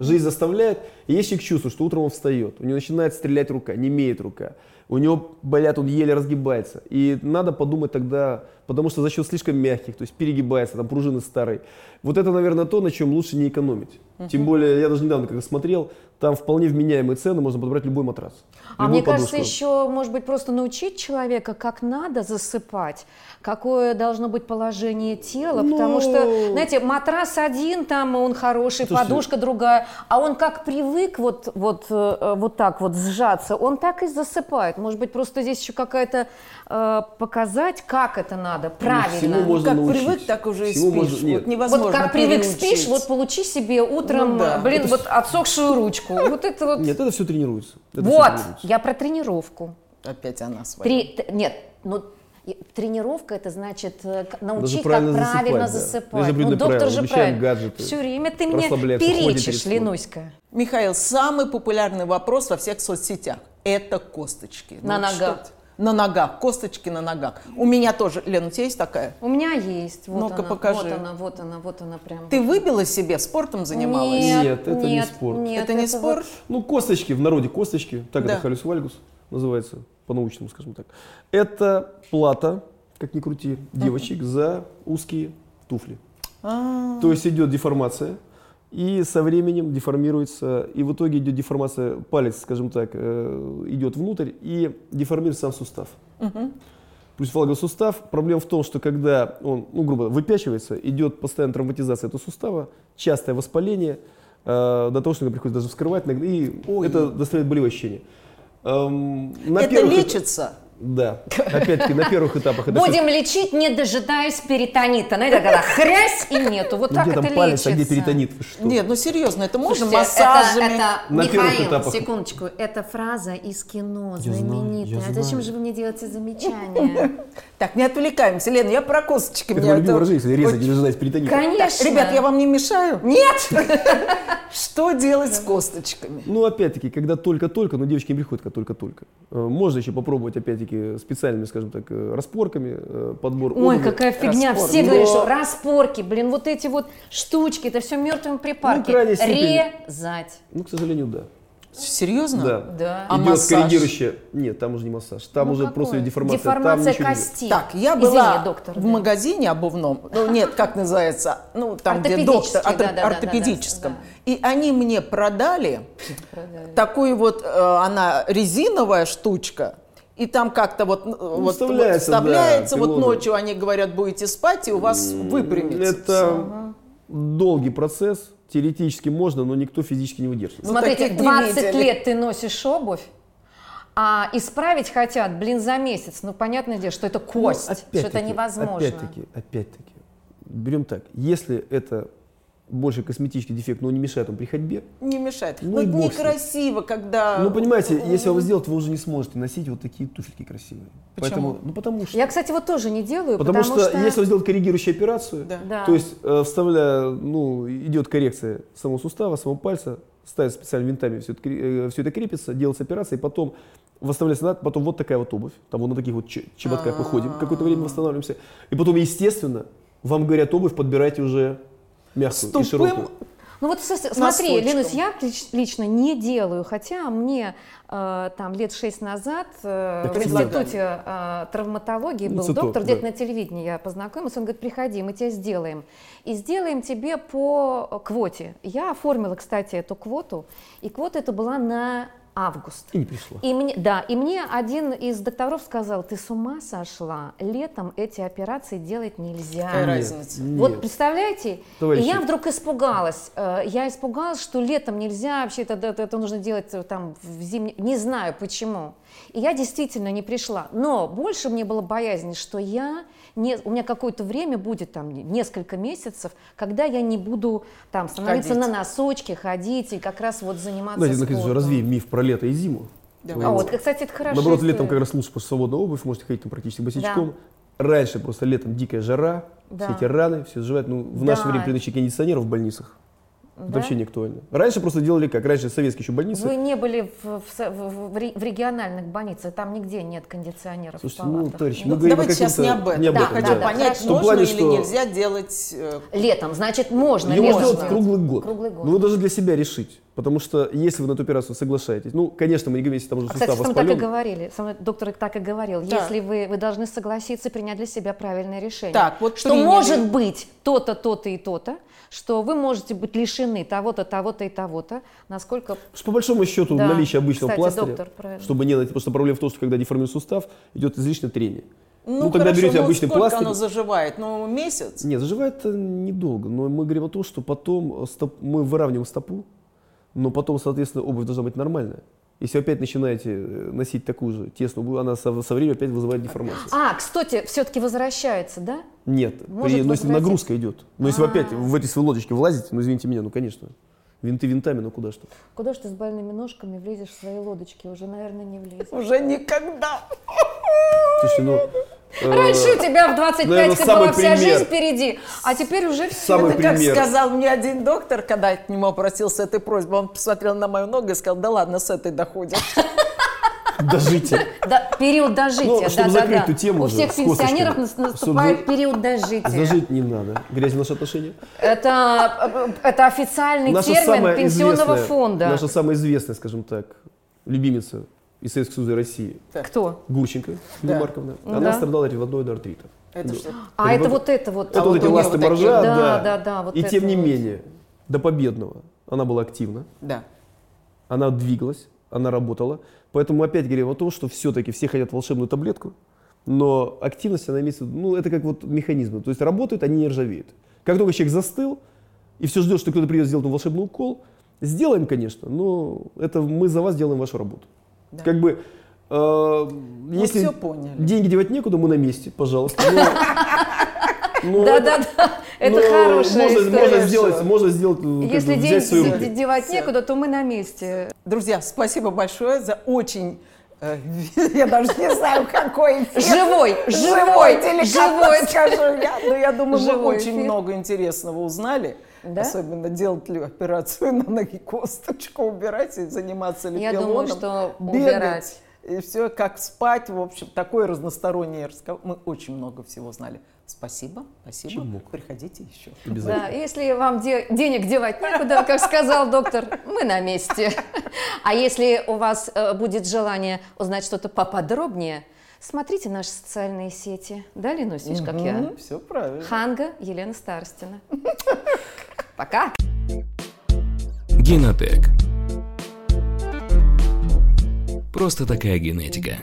Жизнь заставляет, и есть человек чувствует, что утром он встает, у него начинает стрелять рука, не имеет рука, у него болят, он еле разгибается. И надо подумать тогда, потому что за счет слишком мягких, то есть перегибается, там пружины старые. Вот это, наверное, то, на чем лучше не экономить. Тем более, я даже недавно когда смотрел, там вполне вменяемые цены, можно подобрать любой матрас. А любую мне кажется, подушку. еще, может быть, просто научить человека, как надо засыпать, какое должно быть положение тела, Ну, потому что, знаете, матрас один, там он хороший, Слушайте, подушка другая, а он как привык вот, вот, э, вот так вот сжаться, он так и засыпает. Может быть, просто здесь еще какая-то э, показать, как это надо, правильно. всему можно как научить. привык, так уже и Всему спишь. можно- нет. Вот невозможно Вот как привык переучить. спишь, вот получи себе утром, Ну да. блин, вот отсохшую ручку. Вот это вот. Нет, это все тренируется. Это вот, тренируется. я про тренировку. Опять она своя. Три, нет, ну тренировка это значит э, научить, правильно как правильно засыпать, да. засыпать. Даже Ну, доктор правила, же правильно. гаджеты, Все время ты мне перечишь. Ленуська. Михаил, самый популярный вопрос во всех соцсетях – это косточки. На Ну, ногах. что это? На ногах, косточки на ногах. У меня тоже, Лена, у тебя есть такая? У меня есть. Вот Ну-ка, она, покажи. Вот она, вот она, вот она прям. Ты выбила себе, спортом занималась? Нет, Нет, это не нет, спорт. нет, Это не вот- спорт? Ну, косточки, в народе косточки, так Да. это халюс вальгус называется, по-научному, скажем так. Это плата, как ни крути, девочек за узкие туфли. А, То есть идет деформация, и со временем деформируется, и в итоге идет деформация, палец, скажем так, э, идет внутрь, и деформируется сам сустав. Плюс валговый сустав. Проблема в том, что когда он, ну, грубо выпячивается, идет постоянная травматизация этого сустава, частое воспаление, э, до того, что приходится даже вскрывать, и Ой. это доставляет болевые ощущения. Эм, на это первых лечится? Да. Опять-таки, на первых этапах это Будем лечить, не дожидаясь перитонита. Знаете, когда хрясь и нету. Вот Ну, так где это там палец, лечится. а где перитонит? Что? Нет, ну серьезно, это можно Слушайте, массажами? Это, это, На первых Михаил, этапах. секундочку, это фраза из кино, Я знаю, знаменитая. я а зачем знаю. же вы мне делаете замечания? Так, не отвлекаемся. Лена, я про косточки. Это мое любимое выражение, если резать очень- или ждать перитонит. Конечно. Ребят, я вам не мешаю? Нет! Что делать с косточками? Ну, опять-таки, когда только-только, но девочки не приходят, когда только-только. Э, Можно еще попробовать, опять-таки, специальными, скажем так, э, распорками, э, подбор Ой, обуви. какая фигня. Распор. Все Но- говорят, что распорки, блин, вот эти вот штучки, это все мертвым припарки. Ну. Резать. Ну, к сожалению, да. Серьезно? Да. Да. А Идет массаж? коррегирующая. Нет, там уже не массаж. Там Ну, уже какое? просто деформация. там Деформация идет. кости. Так, я Извини, была доктор, в да. магазине обувном, ну нет, как называется, ну там где доктор, да, да, да, да, ортопедическом. да. И они мне продали такую вот, э, она резиновая штучка, и там как-то вот, э, вот, вот вставляется, вставляется, да, вот пилоны. ночью они говорят, будете спать, и у вас выпрямится. Это долгий процесс. Теоретически можно, но никто физически не выдержит. Ну, Смотрите, таких не 20 видели. лет ты носишь обувь, а исправить хотят, блин, за месяц. Ну, понятное дело, что это кость, Ну, что это невозможно. Опять-таки, опять-таки. Берем так. Если это больше косметический дефект, но не мешает он при ходьбе, Не мешает. Ну и это некрасиво, когда... ну, понимаете, если вам сделать, вы уже не сможете носить вот такие туфельки красивые. Поэтому, ну, потому что... Я, кстати, вот тоже не делаю, Потому, потому, что, если он сделает коррегирующую операцию, Да. Да. то есть э, вставляя, ну, идет коррекция самого сустава, самого пальца, ставится специальными винтами, все это, э, всё это крепится, делается операция, и потом назад, потом вот такая вот обувь, там вот на таких вот чеботках мы ходим, какое-то время восстанавливаемся, и потом, естественно, вам говорят обувь, подбирайте уже мягкую С и широкую. тупым Ну вот смотри. Ленус, я лич- лично не делаю, хотя мне э, там лет шесть назад э, в институте э, травматологии был Институт, доктор, где-то да. на телевидении я познакомилась, он говорит, приходи, мы тебя сделаем. И сделаем тебе по квоте. Я оформила, кстати, эту квоту, и квота это была на август. И не пришло. И мне, да, и мне один из докторов сказал, ты с ума сошла, летом эти операции делать нельзя. Какая Нет, разница? нет. Вот представляете? Товарищи. И я вдруг испугалась. Э, Я испугалась, что летом нельзя, вообще это, это, это нужно делать э, там в зимний... Не знаю почему. И я действительно не пришла. Но больше мне было боязнь, что я... Не, у меня какое-то время будет, там, несколько месяцев, когда я не буду там становиться Ходить. на носочки, ходить и как раз вот заниматься уже спортом. развеем миф про лето и зиму. Давай. А вот, кстати, это хорошо. Наоборот, история. летом как раз лучше, что свободная обувь, можете ходить там практически босичком. Раньше просто летом дикая жара, Да. все эти раны, все заживает. Ну, в Да. наше время при наличии кондиционеров в больницах Это Да? вообще не актуально. Раньше просто делали как? Раньше советские еще больницы. Вы не были в, в в- в ре- в региональных больницах, там нигде нет кондиционеров Слушайте, в ну, палатах. товарищи, Нет. мы говорим Давайте сейчас не об этом. не об Да, этом, Хочу да, да, понять, том можно плане, или что- нельзя делать... э, Летом, значит, можно. Ее можно летом делать круглый год. Круглый год. Но вы должны для себя решить. Потому что если вы на эту операцию соглашаетесь, ну, конечно, мы не говорим, если там уже А, кстати, сустав со мной так и воспален. говорили. Со мной доктор так и говорил. Да. Если вы, вы должны согласиться принять для себя правильное решение. Так, вот что приняли. может быть то-то, то-то и то-то, что вы можете быть лишены того-то, того-то и того-то, насколько по большому счету Да. наличие обычного Кстати, пластыря, доктор правильно. чтобы не найти, что проблема в том, что когда деформирует сустав, идет излишнее трение. Ну, Ну, тогда хорошо, берете ну, обычный сколько пластырь. оно заживает? Ну, месяц? Нет, заживает это недолго, но мы говорим о том, что потом стоп- мы выравниваем стопу, но потом, соответственно, обувь должна быть нормальная. Если вы опять начинаете э, носить такую же тесную обувь, она со, со временем опять вызывает деформацию. А, кстати, все-таки возвращается, да? Нет, Может при, ну, если нагрузка идет. Но если вы А. опять в эти свои лодочки влазите, ну извините меня, ну конечно, винты винтами, ну куда что. Куда ж ты с больными ножками влезешь в свои лодочки? Уже, наверное, не влезешь. Уже никогда. Слушайте, ну... э, Раньше у тебя в 25 наверное, была вся пример. жизнь впереди, а теперь уже все. Самый Это как пример. сказал мне один доктор, когда я к нему обратился с этой просьбой. Он посмотрел на мою ногу и сказал, да ладно, с этой доходит. Дожите. Да, период дожития, Ну, да, чтобы да, закрыть да. эту тему У всех пенсионеров Чтобы наступает период дожития. Зажить не надо. Грязь в наши отношения. Это, это официальный Наша термин пенсионного фонда. Наша самая известная, скажем так, любимица из Советского Союза и России, Кто? Гурченко Юлия Да. Марковна. Да. Она страдала ревматоидного артрита. Это что? А Это это вот- это вот. Это А вот вот эти у нее ласты вот такие. моржа, Да, да. да, да, вот И тем не вот. менее, до победного она была активна, Да. она двигалась, она работала. Поэтому мы опять говорим о том, что все-таки все хотят волшебную таблетку, но активность, она имеется ну, это как вот механизмы. То есть работают, они не ржавеют. Как только человек застыл, и все ждет, что кто-то придет сделать волшебный укол, сделаем, конечно, но это мы за вас делаем вашу работу. Да. Как бы, э, если всё поняли. деньги девать некуда, мы на месте, пожалуйста. Но- но Да, это- да, да. Это но хорошая можно, история. можно сделать, можно сделать, как Если бы взять в свои деньги руки. девать некуда, то мы на месте. Друзья, спасибо большое за очень... э, Я даже не знаю, какой эфир. Живой, живой, Живой, скажу я. Но я думаю, мы Живой очень эфир. много интересного узнали. Да? Особенно делать ли операцию на ноги косточку, убирать и заниматься ли Я думаю, что убирать. И все, как спать, в общем, такой разносторонний разговор. Мы очень много всего знали. Спасибо, спасибо. Чем мог. Приходите еще. Да, если вам де- денег девать некуда, как сказал доктор, мы на месте. А если у вас э, будет желание узнать что-то поподробнее, смотрите наши социальные сети. Да, Ленусь, видишь, как я? Все правильно. Ханга Елена Старостина. Пока. Генотек. Просто такая генетика.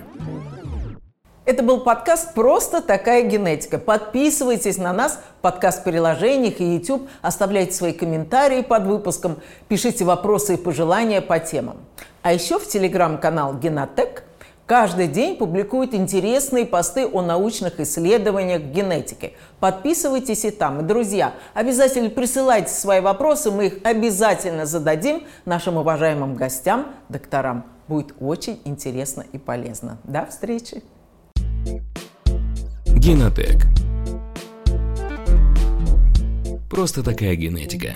Это был подкаст «Просто такая генетика». Подписывайтесь на нас в подкаст-приложениях и YouTube, оставляйте свои комментарии под выпуском, пишите вопросы и пожелания по темам. А еще в телеграм-канал «Генотек» каждый день публикуют интересные посты о научных исследованиях генетики. Подписывайтесь и там. И, друзья, обязательно присылайте свои вопросы, мы их обязательно зададим нашим уважаемым гостям, докторам. Будет очень интересно и полезно. До встречи! Генотек. Просто такая генетика.